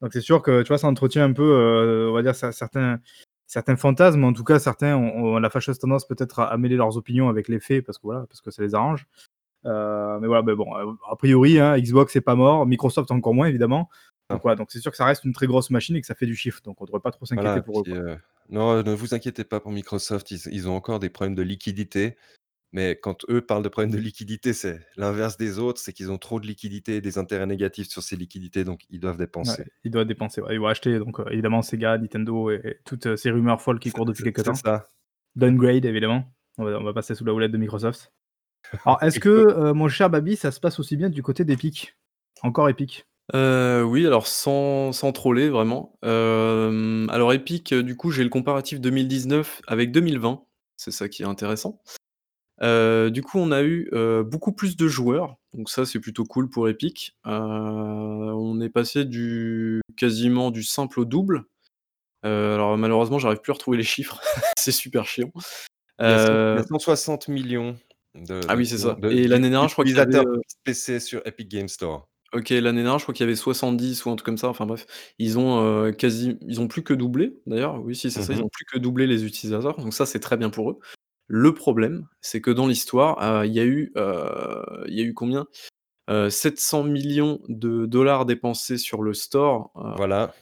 Donc c'est sûr que, tu vois, ça entretient un peu, heu, on va dire cer certains certains fantasmes, en tout cas certains ont ont la fâcheuse tendance peut-être à à mêler leurs opinions avec les faits parce que voilà, parce que ça les arrange. Heu, mais voilà, mais bon, heu, a priori, hein, Xbox est pas mort, Microsoft encore moins évidemment. Donc Non. voilà, donc c'est sûr que ça reste une très grosse machine et que ça fait du chiffre, donc on devrait pas trop s'inquiéter Voilà, pour eux, heu, non, ne vous inquiétez pas pour Microsoft, ils ils ont encore des problèmes de liquidité, mais quand eux parlent de problèmes de liquidité, c'est l'inverse des autres, c'est qu'ils ont trop de liquidités et des intérêts négatifs sur ces liquidités, donc ils doivent Ouais, dépenser. ils doivent dépenser, ouais, ils vont acheter donc heu, évidemment Sega, Nintendo et et toutes ces rumeurs folles qui courent depuis c'est quelque c'est temps. ça. Downgrade évidemment, on va on va passer sous la houlette de Microsoft. Alors est-ce que, mon cher Baby, ça se passe aussi bien du côté d'Epic? Encore Epic? Heu, oui, alors sans sans troller vraiment. Hem, alors Epic, heu, du coup, j'ai le comparatif 2019 avec 2020, c'est ça qui est intéressant. Heu, du coup, on a eu, heu, beaucoup plus de joueurs, donc ça, c'est plutôt cool pour Epic. Heu, on est passé du quasiment du simple au double. Heu, alors malheureusement, j'arrive plus à retrouver les chiffres, c'est super chiant. Il y a cent il y a Heu 160 000 000 de Ah de oui, c'est clients ça de et l'année dernière, je crois qu'il y avait, d'utilisateurs heu PC sur Epic Games Store. OK, l'année dernière, je crois qu'il y avait 70 ou un truc comme ça, enfin bref. Ils ont, heu, quasi ils ont plus que doublé d'ailleurs, oui, si, c'est Mmh ça, ils mh. ont plus que doublé les utilisateurs, donc ça, c'est très bien pour eux. Le problème, c'est que dans l'histoire, heu, il y a eu, heu, il y a eu combien? Heu, 700 000 000 de dollars dépensés sur le store, heu Voilà.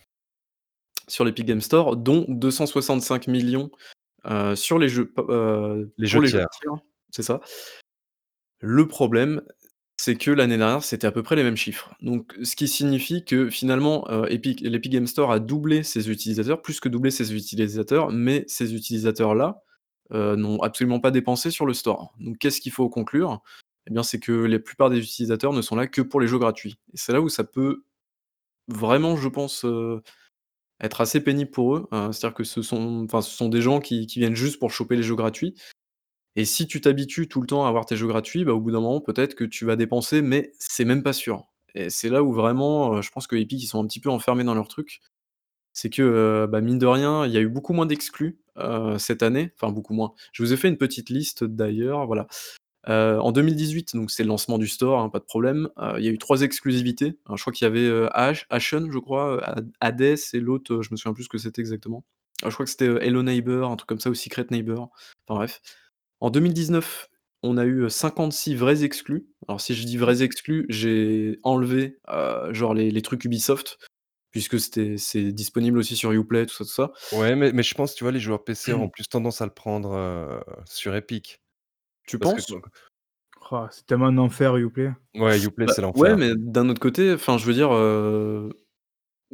sur l'Epic Games Store, dont 265 000 000 heu, sur les jeux p heu, Les pour jeux les jeux tiers. tiers, c'est ça. Le problème, c'est que l'année dernière, c'était à peu près les mêmes chiffres. Donc ce qui signifie que finalement, Epic l'Epic Games Store a doublé ses utilisateurs, plus que doublé ses utilisateurs, mais ces utilisateurs-là, heu, n'ont absolument pas dépensé sur le store. Donc qu'est-ce qu'il faut conclure? Eh bien, c'est que la plupart des utilisateurs ne sont là que pour les jeux gratuits et c'est là où ça peut vraiment, je pense, heu, être assez pénible pour eux. Heu, c'est-à-dire que ce sont des gens qui viennent juste pour choper les jeux gratuits et si tu t'habitues tout le temps à avoir tes jeux gratuits, bah, au bout d'un moment, peut-être que tu vas dépenser, mais c'est même pas sûr et c'est là où vraiment, je pense que Epic, ils sont un petit peu enfermés dans leur truc. C'est que, bah, mine de rien, il y a eu beaucoup moins d'exclus, cette année, enfin beaucoup moins. Je vous ai fait une petite liste d'ailleurs, voilà. En 2018, donc c'est le lancement du store, hein, pas de problème, il y a eu 3 exclusivités. Alors je crois qu'il y avait, Ashen, je crois, Hades et l'autre, je me souviens plus ce que c'était exactement. Ah, je crois que c'était, Hello Neighbor, un truc comme ça ou Secret Neighbor, enfin bref. En 2019, on a eu, heu, 56 vrais exclus. Alors si je dis vrais exclus, j'ai enlevé, genre les les trucs Ubisoft, puisque c'était c'est disponible aussi sur Uplay, tout ça, tout ça. Ouais, mais mais je pense, tu vois, les joueurs PC auront plus tendance à le prendre, heu, sur Epic. Tu Parce penses? Rah, c'est tellement un enfer Uplay. Ouais, Uplay, Bah, c'est ouais, l'enfer. mais d'un autre côté, enfin, je veux dire,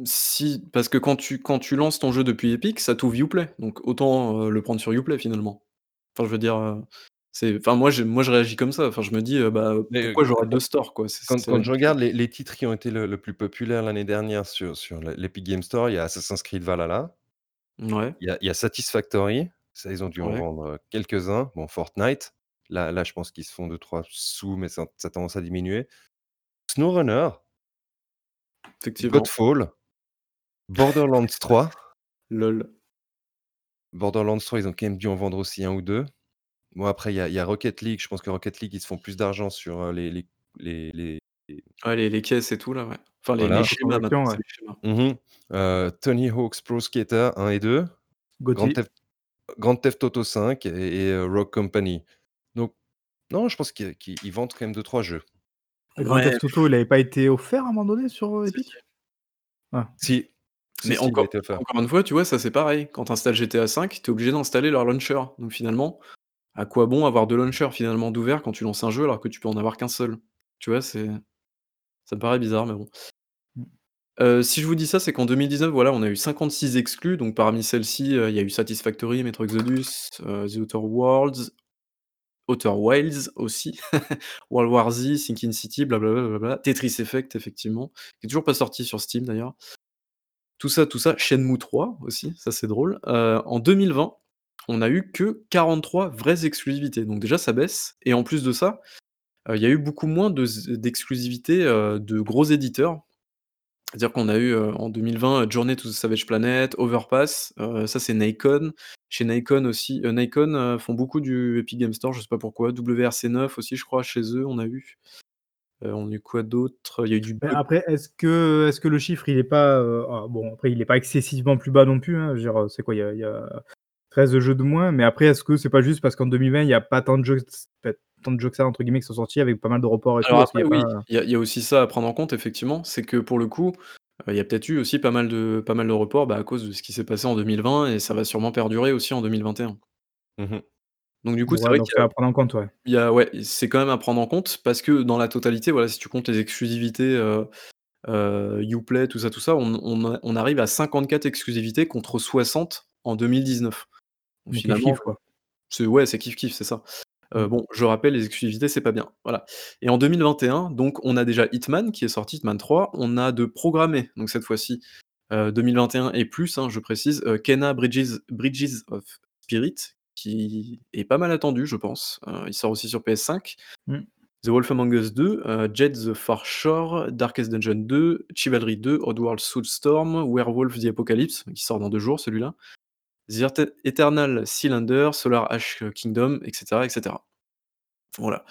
si parce que quand tu quand tu lances ton jeu depuis Epic, ça t'ouvre Uplay, donc autant, le prendre sur Uplay finalement. Enfin, je veux dire, heu, c'est enfin moi je moi je réagis comme ça, enfin je me dis, heu, bah, heu, pourquoi j'aurais 2 stores quoi? C'est quand c'est quand je regarde les les titres qui ont été le le plus populaires l'année dernière sur sur l'E l'Epic Games Store, il y a Assassin's Creed Valhalla Mouais. il y a il y a Satisfactory, ça, ils ont dû en Ouais. vendre, heu, quelques-uns. Bon, Fortnite, là là, je pense qu'ils se font 2-3 sous, mais ça ça a tendance à diminuer. SnowRunner effectivement. Godfall, Borderlands 3. Lol. Borderlands 3, ils ont quand même dû en vendre aussi un ou deux. Bon après il y a il y a Rocket League, je pense que Rocket League, ils se font plus d'argent sur, heu, les les les les Ouais, les les caisses et tout là, ouais. Enfin les Voilà. les schémas maintenant, ouais. c'est les schémas. Mmh mh. Tony Hawk's Pro Skater 1 et 2. Grand. Theft Grand Theft Auto 5 et et heu, Rogue Company. Donc non, je pense qu'ils qu'ils ils vendent quand même 2-3 jeux. Grand Ouais. Theft Auto, il avait pas été offert à un moment donné sur, Si, Epic? Ah. Si. Mais encore encore une fois, tu vois, ça c'est pareil. Quand tu installes GTA V, tu es obligé d'installer leur launcher. Donc finalement, à quoi bon avoir 2 launchers finalement d'ouverts quand tu lances un jeu alors que tu peux en avoir qu'un seul? Tu vois, c'est ça me paraît bizarre, mais bon. Heu, si je vous dis ça, c'est qu'en 2019, voilà, on a eu 56 exclus, donc parmi celles-ci, heu, il y a eu Satisfactory, Metro Exodus, heu, The Outer Worlds, Outer Wilds aussi, World War Z, Sinking City, blablabla, blablabla, Tetris Effect effectivement, qui est toujours pas sorti sur Steam d'ailleurs. Tout ça, tout ça, Shenmue 3 aussi, ça c'est drôle. Heu, en 2020, on a eu que 43 vraies exclusivités, donc déjà ça baisse et en plus de ça, heu, il y a eu beaucoup moins d'exclusivités, heu, de gros éditeurs. C'est-à-dire qu'on a eu, en 2020, heu, Journey to the Savage Planet, Overpass, ça c'est Nacon. Chez Nacon aussi, heu, font beaucoup du Epic Games Store, je sais pas pourquoi. WRC9 aussi, je crois, chez eux, on a eu. Heu, on a eu quoi d'autre? Il y a eu du après, est-ce que est-ce que le chiffre, il est pas, heu, ah bon, après il est pas excessivement plus bas non plus, hein. Heu, c'est quoi? Il y a il y a 13 jeux de moins, mais après, est-ce que c'est pas juste parce qu'en 2020, il y a pas tant de jeux enfin, tant de jeux que ça, entre guillemets, qui sont sortis avec pas mal de reports et Alors tout? Est-ce qu'il après y a oui, pas il y a y a aussi ça à prendre en compte effectivement, c'est que pour le coup, il y a peut-être eu aussi pas mal de pas mal de reports, bah, à cause de ce qui s'est passé en 2020 et ça va sûrement perdurer aussi en 2021. Mmh mh. Donc du coup, c'est vrai qu'il c'est y a à prendre en compte, ouais. il y a ouais, c'est quand même à prendre en compte parce que dans la totalité, voilà, si tu comptes les exclusivités, heu heu, Uplay, tout ça, tout ça, on on a on arrive à 54 exclusivités contre 60 en 2019. Donc Donc finalement, kiff-kiff, quoi. c'est ouais, c'est kiff kiff, c'est ça. Heu, Mmh. bon, je rappelle, les exclusivités, c'est pas bien, voilà. Et en 2021, donc on a déjà Hitman qui est sorti, Hitman 3. On a de programmés, donc cette fois-ci, heu, 2021 et plus, hein, je précise, Kena Bridges Bridges of Spirit, qui est pas mal attendu, je pense. Heu, il sort aussi sur PS5. Mmh. The Wolf Among Us 2, heu, Jade the Far Shore, Darkest Dungeon 2, Chivalry 2, Oddworld Soulstorm, Werewolf the Apocalypse, qui sort dans 2 jours celui-là, The Eternal Cylinder, Solar Ash Kingdom, et cetera, et cetera. Voilà.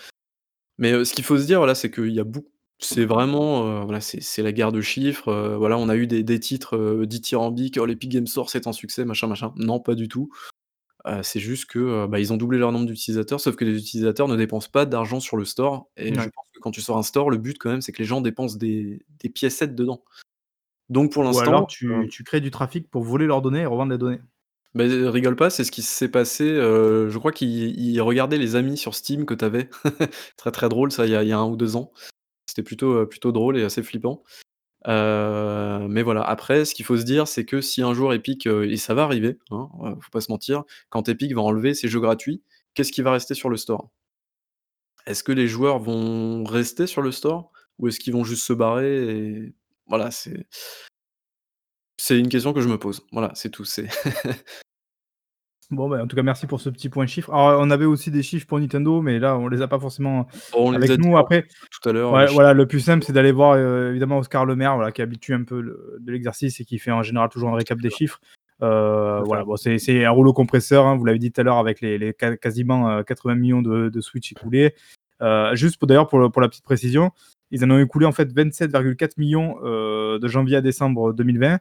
Mais, heu, ce qu'il faut se dire, voilà, c'est qu'il y a beaucoup c'est vraiment, heu, voilà, c'est la guerre de chiffres, voilà, on a eu des des titres, dithyrambiques: «Oh l'Epic Games Store, c'est un succès, machin, machin». Non, pas du tout. Heu, c'est juste que, heu, bah, ils ont doublé leur nombre d'utilisateurs, sauf que les utilisateurs ne dépensent pas d'argent sur le store et je Ouais. pense que quand tu sors un store, le but quand même, c'est que les gens dépensent des des piécettes dedans. Donc pour Ou alors l'instant, tu heu tu crées du trafic pour voler leurs données et revendre les données. Beh, heu, rigole pas, c'est ce qui s'est passé, heu, je crois qu'ils ils regardaient les amis sur Steam que tu avais. Très, très drôle ça, il y a il y a 1 ou 2 ans. C'était plutôt, heu, plutôt drôle et assez flippant. Heu, mais voilà, après ce qu'il faut se dire, c'est que si un jour Epic, heu et ça va arriver, hein, heu, faut pas se mentir, quand Epic va enlever ses jeux gratuits, qu'est-ce qui va rester sur le store? Est-ce que les joueurs vont rester sur le store? Ou est-ce qu'ils vont juste se barrer voilà, c'est c'est une question que je me pose. Voilà, c'est tout, Bon, bah, en tout cas, merci pour ce petit point chiffre. Alors, on avait aussi des chiffres pour Nintendo, mais là, on les a pas forcément On les a avec dit nous. Après, tout à l'heure, ouais, voilà, le plus simple, c'est d'aller voir, heu, évidemment Oscar Lemaire, voilà, qui habitue un peu le de l'exercice et qui fait en général toujours un récap des chiffres. Heu, voilà, bon, c'est c'est un rouleau compresseur, hein, vous l'avez dit tout à l'heure avec les les qua quasiment, heu, 80 millions de de Switch écoulés. Juste pour d'ailleurs, pour le pour la petite précision, ils en ont écoulé en fait 27,4 millions, de janvier à décembre 2020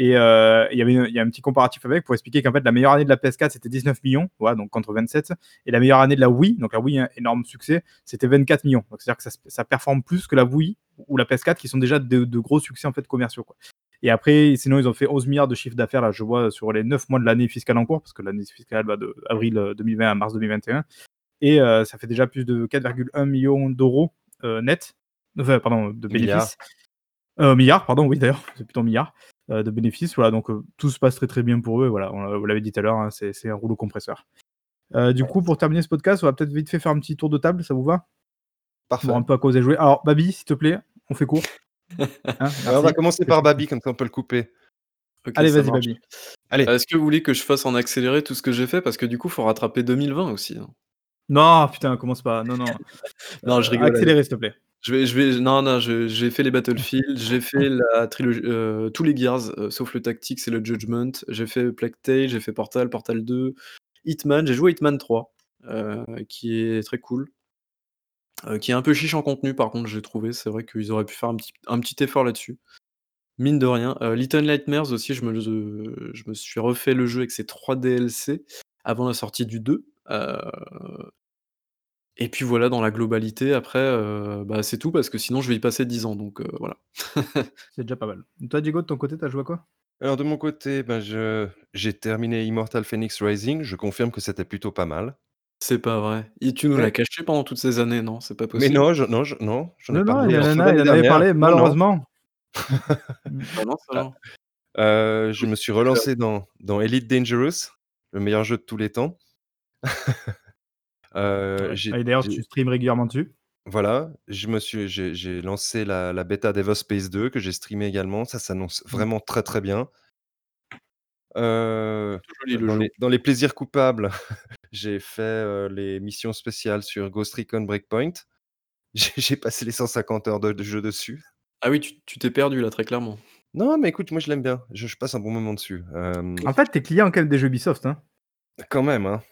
et heu, il y avait y a un petit comparatif avec pour expliquer qu'en fait la meilleure année de la PS4 c'était 19 millions, voilà, donc contre 27 et la meilleure année de la Wii, donc la Wii, hein, énorme succès, c'était 24 millions. Donc c'est-à-dire que ça ça performe plus que la Wii ou la PS4 qui sont déjà de de gros succès en fait commerciaux, quoi. Et après, sinon, ils ont fait 11 milliards de chiffre d'affaires, là, je vois sur les 9 mois de l'année fiscale en cours, parce que l'année fiscale va de avril, heu, 2020 à mars 2021 et heu, ça fait déjà plus de 4,1 millions d'euros, net, enfin, pardon, de Milliards. bénéfices. Heu, milliards, pardon, oui, d'ailleurs, c'est plutôt milliards, de bénéfices. Voilà, donc heu, tout se passe très, très bien pour eux. Voilà, on vous l'avez dit tout à l'heure, hein, c'est un rouleau compresseur. Heu, du coup, pour terminer ce podcast, on va peut-être vite fait faire un petit tour de table, ça vous va? Parfait. Voir un peu à quoi vous avez joué. Alors, Babi, s'il te plaît, on fait court. Hein, Alors, on va commencer par Babi, comme ça on peut le couper. Allez, vas-y. Babi. Allez. Est-ce que vous voulez que je fasse en accéléré tout ce que j'ai fait? Parce que du coup, faut rattraper 2020 aussi, hein. Non, putain, commence pas. Non, non. Non, je rigole, accéléré, s'il te plaît. Je vais je vais non, non, j'ai fait les Battlefield, j'ai fait la trilogie, heu, tous les Gears, heu, sauf le Tactics et le Judgment. J'ai fait Plague Tale, j'ai fait Portal, Portal 2, Hitman, j'ai joué à Hitman 3, heu, qui est très cool. Qui est un peu chiche en contenu par contre, j'ai trouvé. C'est vrai qu'ils auraient pu faire un petit un petit effort là-dessus. Mine de rien. Little Nightmares aussi, je me suis refait le jeu avec ses 3 DLC avant la sortie du 2. Heu et puis voilà, dans la globalité après, heu, bah, c'est tout parce que sinon je vais y passer 10 ans donc heu, voilà. C'est déjà pas mal. Toi Diego, de ton côté, tu as joué à quoi? Alors de mon côté, ben, je j'ai terminé Immortal Phoenix Rising, je confirme que c'était plutôt pas mal. C'est pas vrai. Et tu nous Ouais. l'as caché pendant toutes ces années, non? C'est pas Mais possible. non, je non, je non, j'en ai Non, non, il parlé en en fin a il d'année en avait dernière. parlé Non, non. malheureusement. Mmh. Bah non, ça Ah, alors. heu, je me suis relancé dans dans Elite Dangerous, le meilleur jeu de tous les temps. Ah et d'ailleurs, tu streams régulièrement dessus? voilà, je me suis j'ai j'ai lancé la la bêta d'Evo Space 2 que j'ai streamé également, ça s'annonce Mmh. vraiment très, très bien. Le dans les dans les plaisirs coupables, j'ai fait, heu, les missions spéciales sur Ghost Recon Breakpoint. J'ai j'ai passé les 150 heures de de jeu dessus. Ah oui, tu tu t'es perdu là, très clairement. Non, mais écoute, moi je l'aime bien, je je passe un bon moment dessus, En fait, tu es client quand même des jeux Ubisoft, hein? quand même, hein.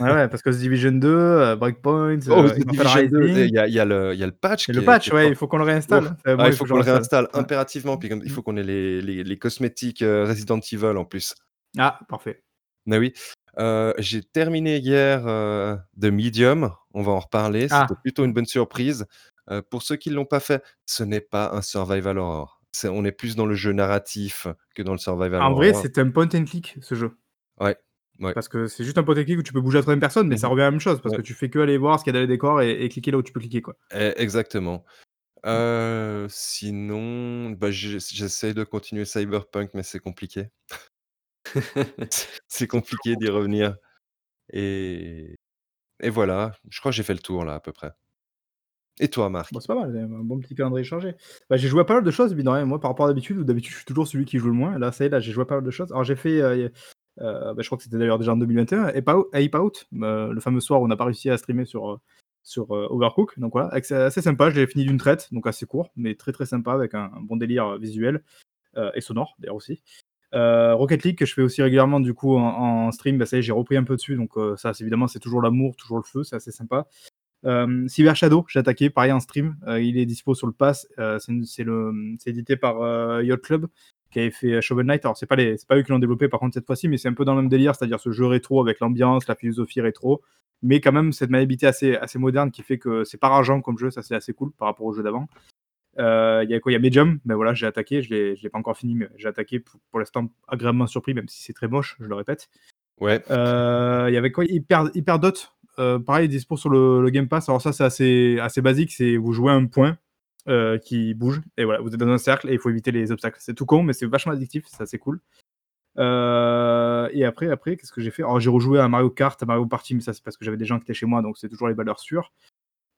Ouais, ouais, parce que The Division 2, heu, Breakpoint, Oh, heu, The Immortal Division 2 et Rising il y a y le il y a le patch et le patch, est ouais, il faut qu'on le oh, réinstalle. Ah, moi, il faut qu'on le réinstalle. Ouais. impérativement, puis comme il faut qu'on ait les les les cosmétiques, heu, Resident Evil en plus. Ah, parfait. Mais oui, j'ai terminé hier, The Medium, on va en reparler, c'était Ah, plutôt une bonne surprise. Pour ceux qui l'ont pas fait, ce n'est pas un survival horror. On est plus dans le jeu narratif que dans le survival En vrai, horror. c'est un point and click, ce jeu. Ouais, ouais. Parce que c'est juste un and click où tu peux bouger à 3 personne, mais Mmh ça mh. revient à la même chose parce Ouais. que tu fais que aller voir ce qu'il y a dans les décors et et cliquer là où tu peux cliquer, quoi. E exactement. Mmh. Heu, sinon, bah, j'ess j'essaie de continuer Cyberpunk, mais c'est compliqué. C'est compliqué d'y revenir et et voilà, je crois que j'ai fait le tour là, à peu près. Et toi, Bon, Marc? c'est pas mal, un bon petit calendrier chargé. Bah, j'ai joué à pas mal de choses, rien, moi, par rapport à d'habitude, d'habitude je suis toujours celui qui joue le moins. Là, ça y est, là, j'ai joué à pas mal de choses. Alors j'ai fait, heu, bah, je crois que c'était d'ailleurs déjà en 2021, Ape Out heu, le fameux soir où on n'a pas réussi à streamer sur, heu, Overcooked, donc voilà, assez sympa, je l'ai fini d'une traite, donc assez court, mais très, très sympa avec un bon délire, visuel, et sonore d'ailleurs aussi. Rocket League que je fais aussi régulièrement du coup en stream, bah, ça y est, j'ai repris un peu dessus, donc ça, c'est évidemment, c'est toujours l'amour, toujours le feu, c'est assez sympa. Hem, Cyber Shadow, j'ai attaqué, pareil en stream, il est dispo sur le pass, c'est édité par, Yacht Club qui avait fait Shovel Knight. Alors c'est pas les pas eux qui l'ont développé par contre cette fois-ci, mais c'est un peu dans le même délire, c'est-à-dire ce jeu rétro avec l'ambiance, la philosophie rétro, mais quand même cette maniabilité assez assez moderne qui fait que c'est pas rageant comme jeu, ça c'est assez cool par rapport au jeu d'avant. Heu, il y a quoi? Il y a Medium, ben voilà, j'ai attaqué, je l'ai je l'ai pas encore fini, mais j'ai attaqué pour pour l'instant agréablement surpris, même si c'est très moche, je le répète. Ouais. Heu, il y avait quoi? Hyper Hyperdot, heu, pareil dispo sur le le Game Pass. Alors ça, c'est assez assez basique, c'est vous jouez un point, heu, qui bouge et voilà, vous êtes dans un cercle et il faut éviter les obstacles. C'est tout con, mais c'est vachement addictif, c'est assez cool. Heu et après après, qu'est-ce que j'ai fait? Alors j'ai rejoué à Mario Kart, à Mario Party, mais ça, c'est parce que j'avais des gens qui étaient chez moi, donc c'est toujours les valeurs sûres.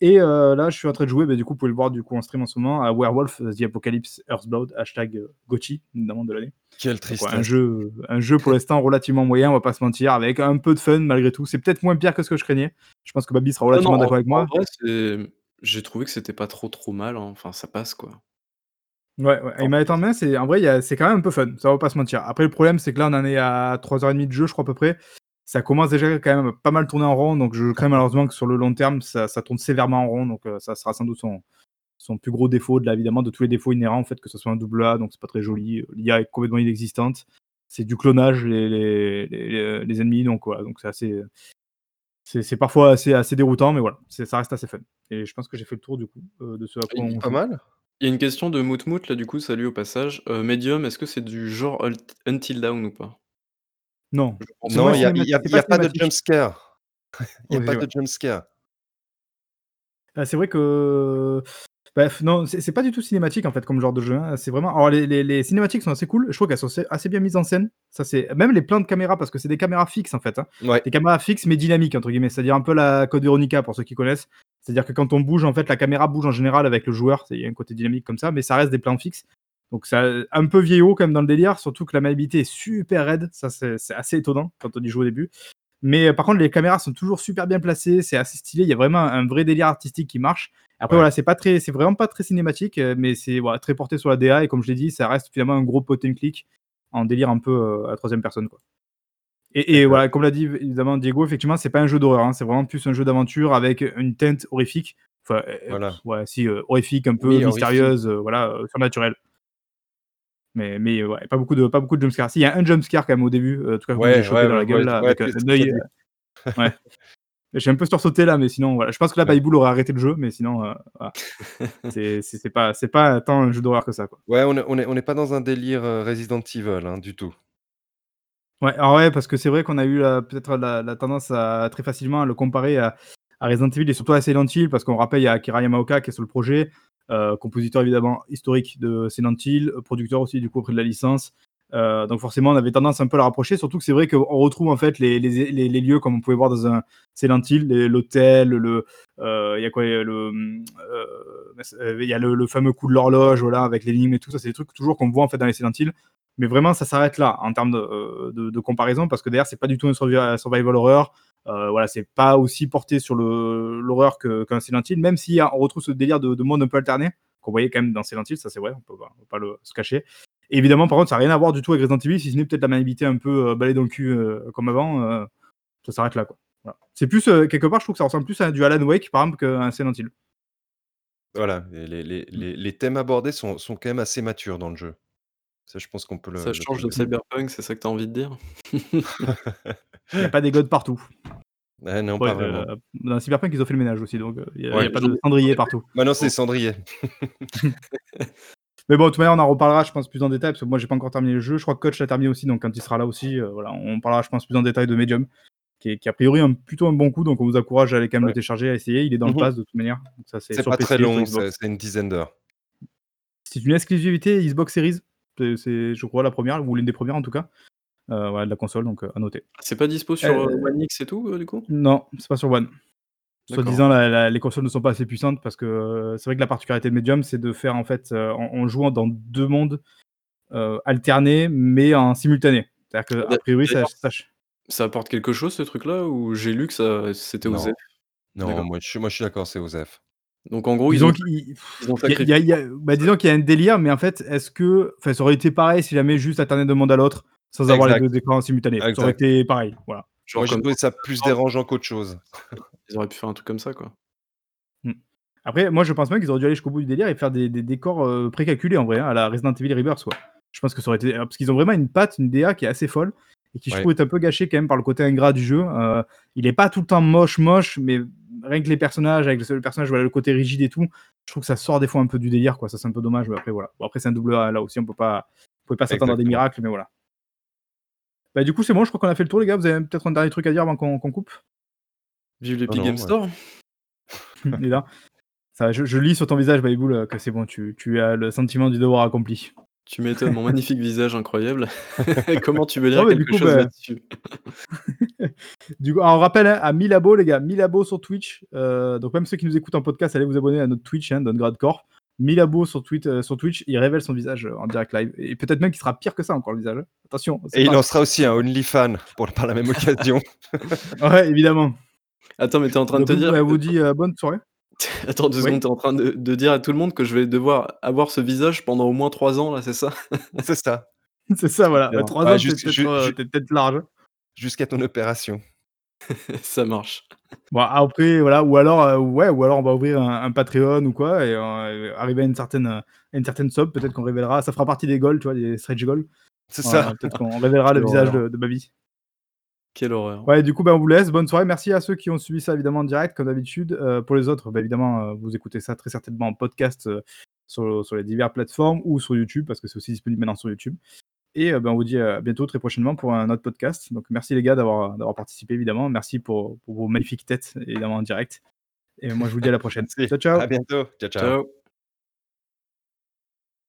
Et heu, là, je suis en train de jouer, bah, du coup, vous pouvez le voir du coup en stream en ce moment, à Werewolf The Apocalypse Earthbound, hashtag, GOTY, évidemment de l'année. Donc ouais, un jeu un jeu pour l'instant relativement moyen, on va pas se mentir, avec un peu de fun malgré tout. C'est peut-être moins pire que ce que je craignais. Je pense que Baby sera relativement en d'accord avec en moi. vrai, c'est j'ai trouvé que c'était pas trop, trop mal, hein, enfin ça passe quoi. Ouais, ouais, et En manette vrai, en main, c'est en vrai, il y a c'est quand même un peu fun, ça va pas se mentir. Après le problème, c'est que là, on en est à 3 heures et demie de jeu, je crois à peu près. Ça commence déjà quand même pas mal tourner en rond, donc je crains malheureusement que sur le long terme, ça ça tourne sévèrement en rond, donc heu, ça sera sans doute son son plus gros défaut de là, évidemment, de tous les défauts inhérents, en fait, que ce soit un double A, donc c'est pas très joli. L'IA est complètement inexistante. C'est du clonage, les les les les ennemis, donc voilà, donc c'est assez, c'est c'est parfois assez assez déroutant, mais voilà, c'est ça reste assez fun. Et je pense que j'ai fait le tour du coup, heu, de ce à quoi il on Pas joue. mal? il y a une question de Moutmout là du coup, salut au passage. Heu, Medium, est-ce que c'est du genre Ult Until Dawn ou pas? Non, Non, il y a y a y a pas de cinématique. jump scare. Il y a pas de jump scare. Ah, c'est vrai que bref, non, c'est pas du tout cinématique en fait comme genre de jeu, hein. C'est vraiment alors les les les cinématiques sont assez cool, je trouve qu'elles sont assez assez bien mises en scène. Ça c'est même les plans de caméra parce que c'est des caméras fixes en fait, hein. Ouais, Des caméras fixes mais dynamiques entre guillemets, c'est-à-dire un peu la Code Veronica pour ceux qui connaissent. C'est-à-dire que quand on bouge en fait, la caméra bouge en général avec le joueur, c'est il y a un côté dynamique comme ça, mais ça reste des plans fixes. Donc ça un peu vieillot quand même dans le délire, surtout que la maniabilité est super raide, ça c'est c'est assez étonnant quand on y joue au début. Mais par contre, les caméras sont toujours super bien placées, c'est assez stylé. Il y a vraiment un vrai délire artistique qui marche. Après, voilà, c'est pas très, c'est vraiment pas très cinématique, mais c'est voilà, très porté sur la DA. Et comme je l'ai dit, ça reste finalement un gros pot and click en délire un peu à la troisième personne. Quoi. Et, voilà, comme l'a dit évidemment Diego, effectivement, c'est pas un jeu d'horreur, hein, c'est vraiment plus un jeu d'aventure avec une teinte horrifique. Enfin, voilà. ouais, si, horrifique, un peu mystérieuse, voilà, surnaturelle. Mais, mais ouais, pas beaucoup de, pas beaucoup de jumpscares. Si, il y a un jumpscare quand même au début, en tout cas, ouais, chopé dans la gueule, là, avec un œil. ouais. J'ai un peu sursauté là, mais sinon, voilà. Je pense que là, Baïboul aurait arrêté le jeu, mais sinon, euh, voilà. c'est pas, pas tant un jeu d'horreur que ça. Quoi. Ouais, on n'est on est, on est pas dans un délire Resident Evil hein, du tout. Ouais, alors ouais, parce que c'est vrai qu'on a eu peut-être la, tendance à très facilement à le comparer à, Resident Evil et surtout à Silent Hill, parce qu'on rappelle, il y a Akira Yamaoka qui est sur le projet, euh, compositeur évidemment historique de Silent Hill, producteur aussi du coup auprès de la licence. Euh, donc forcément, on avait tendance un peu à la rapprocher, surtout que c'est vrai qu'on retrouve en fait les, lieux comme on pouvait voir dans un Silent Hill, l'hôtel, le, euh, il y a quoi, le, il y a le, fameux coup de l'horloge, voilà, avec lignes et tout ça, c'est des trucs toujours qu'on voit en fait dans les Silent Hill. Mais vraiment, ça s'arrête là en termes de, de, comparaison, parce que derrière, c'est pas du tout un survival horror. Euh, voilà, c'est pas aussi porté sur l'horreur qu'un Silent Hill, même si on retrouve ce délire de, monde un peu alterné qu'on voyait quand même dans Silent Hill, ça c'est vrai, on peut, peut pas le, se cacher. évidemment, par contre, ça n'a rien à voir du tout avec Resident Evil, si ce n'est peut-être la maniabilité un peu euh, dans le cul euh, comme avant. Euh, ça s'arrête là, quoi. C'est plus, quelque part, je trouve que ça ressemble plus à du Alan Wake, par exemple, qu'à un Silent Hill. Voilà, les, les, les, les, thèmes abordés sont, sont quand même assez matures dans le jeu. Ça, je pense qu'on peut le. Ça change de Cyberpunk, c'est ça que tu as envie de dire? Il n'y a pas des godes partout. non, pas vraiment. Euh, dans Cyberpunk, ils ont fait le ménage aussi, donc il n'y a, pas de cendrier partout. Maintenant, c'est cendrier. Mais bon, de toute manière, on en reparlera, je pense, plus en détail, parce que moi, j'ai pas encore terminé le jeu. Je crois que Coach l'a terminé aussi, donc quand il sera là aussi, euh, voilà, on parlera, je pense, plus en détail de Medium, qui est, qui a priori un, plutôt un bon coup, donc on vous encourage à aller quand même le télécharger, à essayer. Il est dans le mhm. pass de toute manière. C'est pas très long, c'est une dizaine d'heures. C'est une exclusivité Xbox Series. C'est, je crois, la première, ou l'une des premières en tout cas, euh, de la console, donc euh, à noter. C'est pas dispo sur euh, One X et tout, du coup? Non, c'est pas sur One. Soit disant, la, les consoles ne sont pas assez puissantes parce que c'est vrai que la particularité de Medium, c'est de faire en fait en, jouant dans deux mondes alternés, mais en simultané. C'est-à-dire que, a priori, ça, ça, apporte quelque chose ce truc-là ou j'ai lu que ça, c'était OZEF Non, moi je, suis, moi je suis d'accord, c'est OZEF. Donc en gros, disons qu'ils ont, qu'il y a, bah, disons qu'il y a un délire, mais en fait, est-ce que, enfin, ça aurait été pareil si jamais juste alterner de monde à l'autre sans avoir les deux écrans simultanés. Ça aurait été pareil, voilà. J'ai trouvé ça plus dérangeant qu'autre chose. Ils auraient pu faire un truc comme ça, quoi. Hmm. Après, moi, je pense même qu'ils auraient dû aller jusqu'au bout du délire et faire des, décors euh, précalculés en vrai, hein, à la Resident Evil Rebirth, quoi. Je pense que ça aurait été. Parce qu'ils ont vraiment une patte, une DA qui est assez folle et qui, je trouve, est un peu gâchée quand même par le côté ingrat du jeu. Euh, il est pas tout le temps moche, moche, mais rien que les personnages, avec le, personnage, voilà, le côté rigide et tout, je trouve que ça sort des fois un peu du délire, quoi. Ça, c'est un peu dommage, mais après, voilà. Bon, après, c'est un double A, là aussi, on peut pas, on peut pas s'attendre à des miracles, mais voilà. Bah, du coup, c'est bon, je crois qu'on a fait le tour, les gars. Vous avez peut-être un dernier truc à dire avant qu'on coupe? Vive l'Epic Game Store Il est là. Ça, je, lis sur ton visage, Babyboul, que c'est bon, tu, tu as le sentiment du devoir accompli. Tu m'étonnes, mon magnifique visage incroyable. Comment tu veux dire quelque chose bah, là-dessus? Du coup, on rappelle hein, à 1000 abos, les gars, 1000 abos sur Twitch. Euh, donc, même ceux qui nous écoutent en podcast, allez vous abonner à notre Twitch, hein, Grad Corp. 1000 abos sur, euh, sur Twitch, il révèle son visage euh, en direct live. Et peut-être même qu'il sera pire que ça encore le visage. Hein. Attention. Et il lancera aussi un OnlyFan pour, par la même occasion. ouais, évidemment. Attends, mais t'es en train de te dire. Elle vous dit bonne soirée. Attends deux secondes, t'es en train de, dire à tout le monde que je vais devoir avoir ce visage pendant au moins trois ans, là, c'est ça? C'est ça. c'est ça, voilà. Trois ans, c'est peut-être large. Jusqu'à ton opération. ça marche. Bon, après, voilà, ou alors, euh, ouais, ou alors on va ouvrir un, Patreon ou quoi, et euh, arriver à une certaine, une certaine sub, peut-être qu'on révélera, ça fera partie des goals, tu vois, des stretch goals. C'est ça. Peut-être qu'on révélera le visage de, de Baby. Quelle horreur. Ouais, du coup, ben, on vous laisse. Bonne soirée. Merci à ceux qui ont suivi ça évidemment en direct, comme d'habitude. Euh, pour les autres, bah, évidemment, vous écoutez ça très certainement en podcast sur, sur, les diverses plateformes ou sur YouTube, parce que c'est aussi disponible maintenant sur YouTube. Et ben, on vous dit à bientôt, très prochainement, pour un autre podcast. Donc, merci les gars d'avoir participé, évidemment. Merci pour, pour, vos magnifiques têtes, évidemment, en direct. Et moi, je vous dis à la prochaine. ciao, ciao. À bientôt. ciao. ciao. ciao.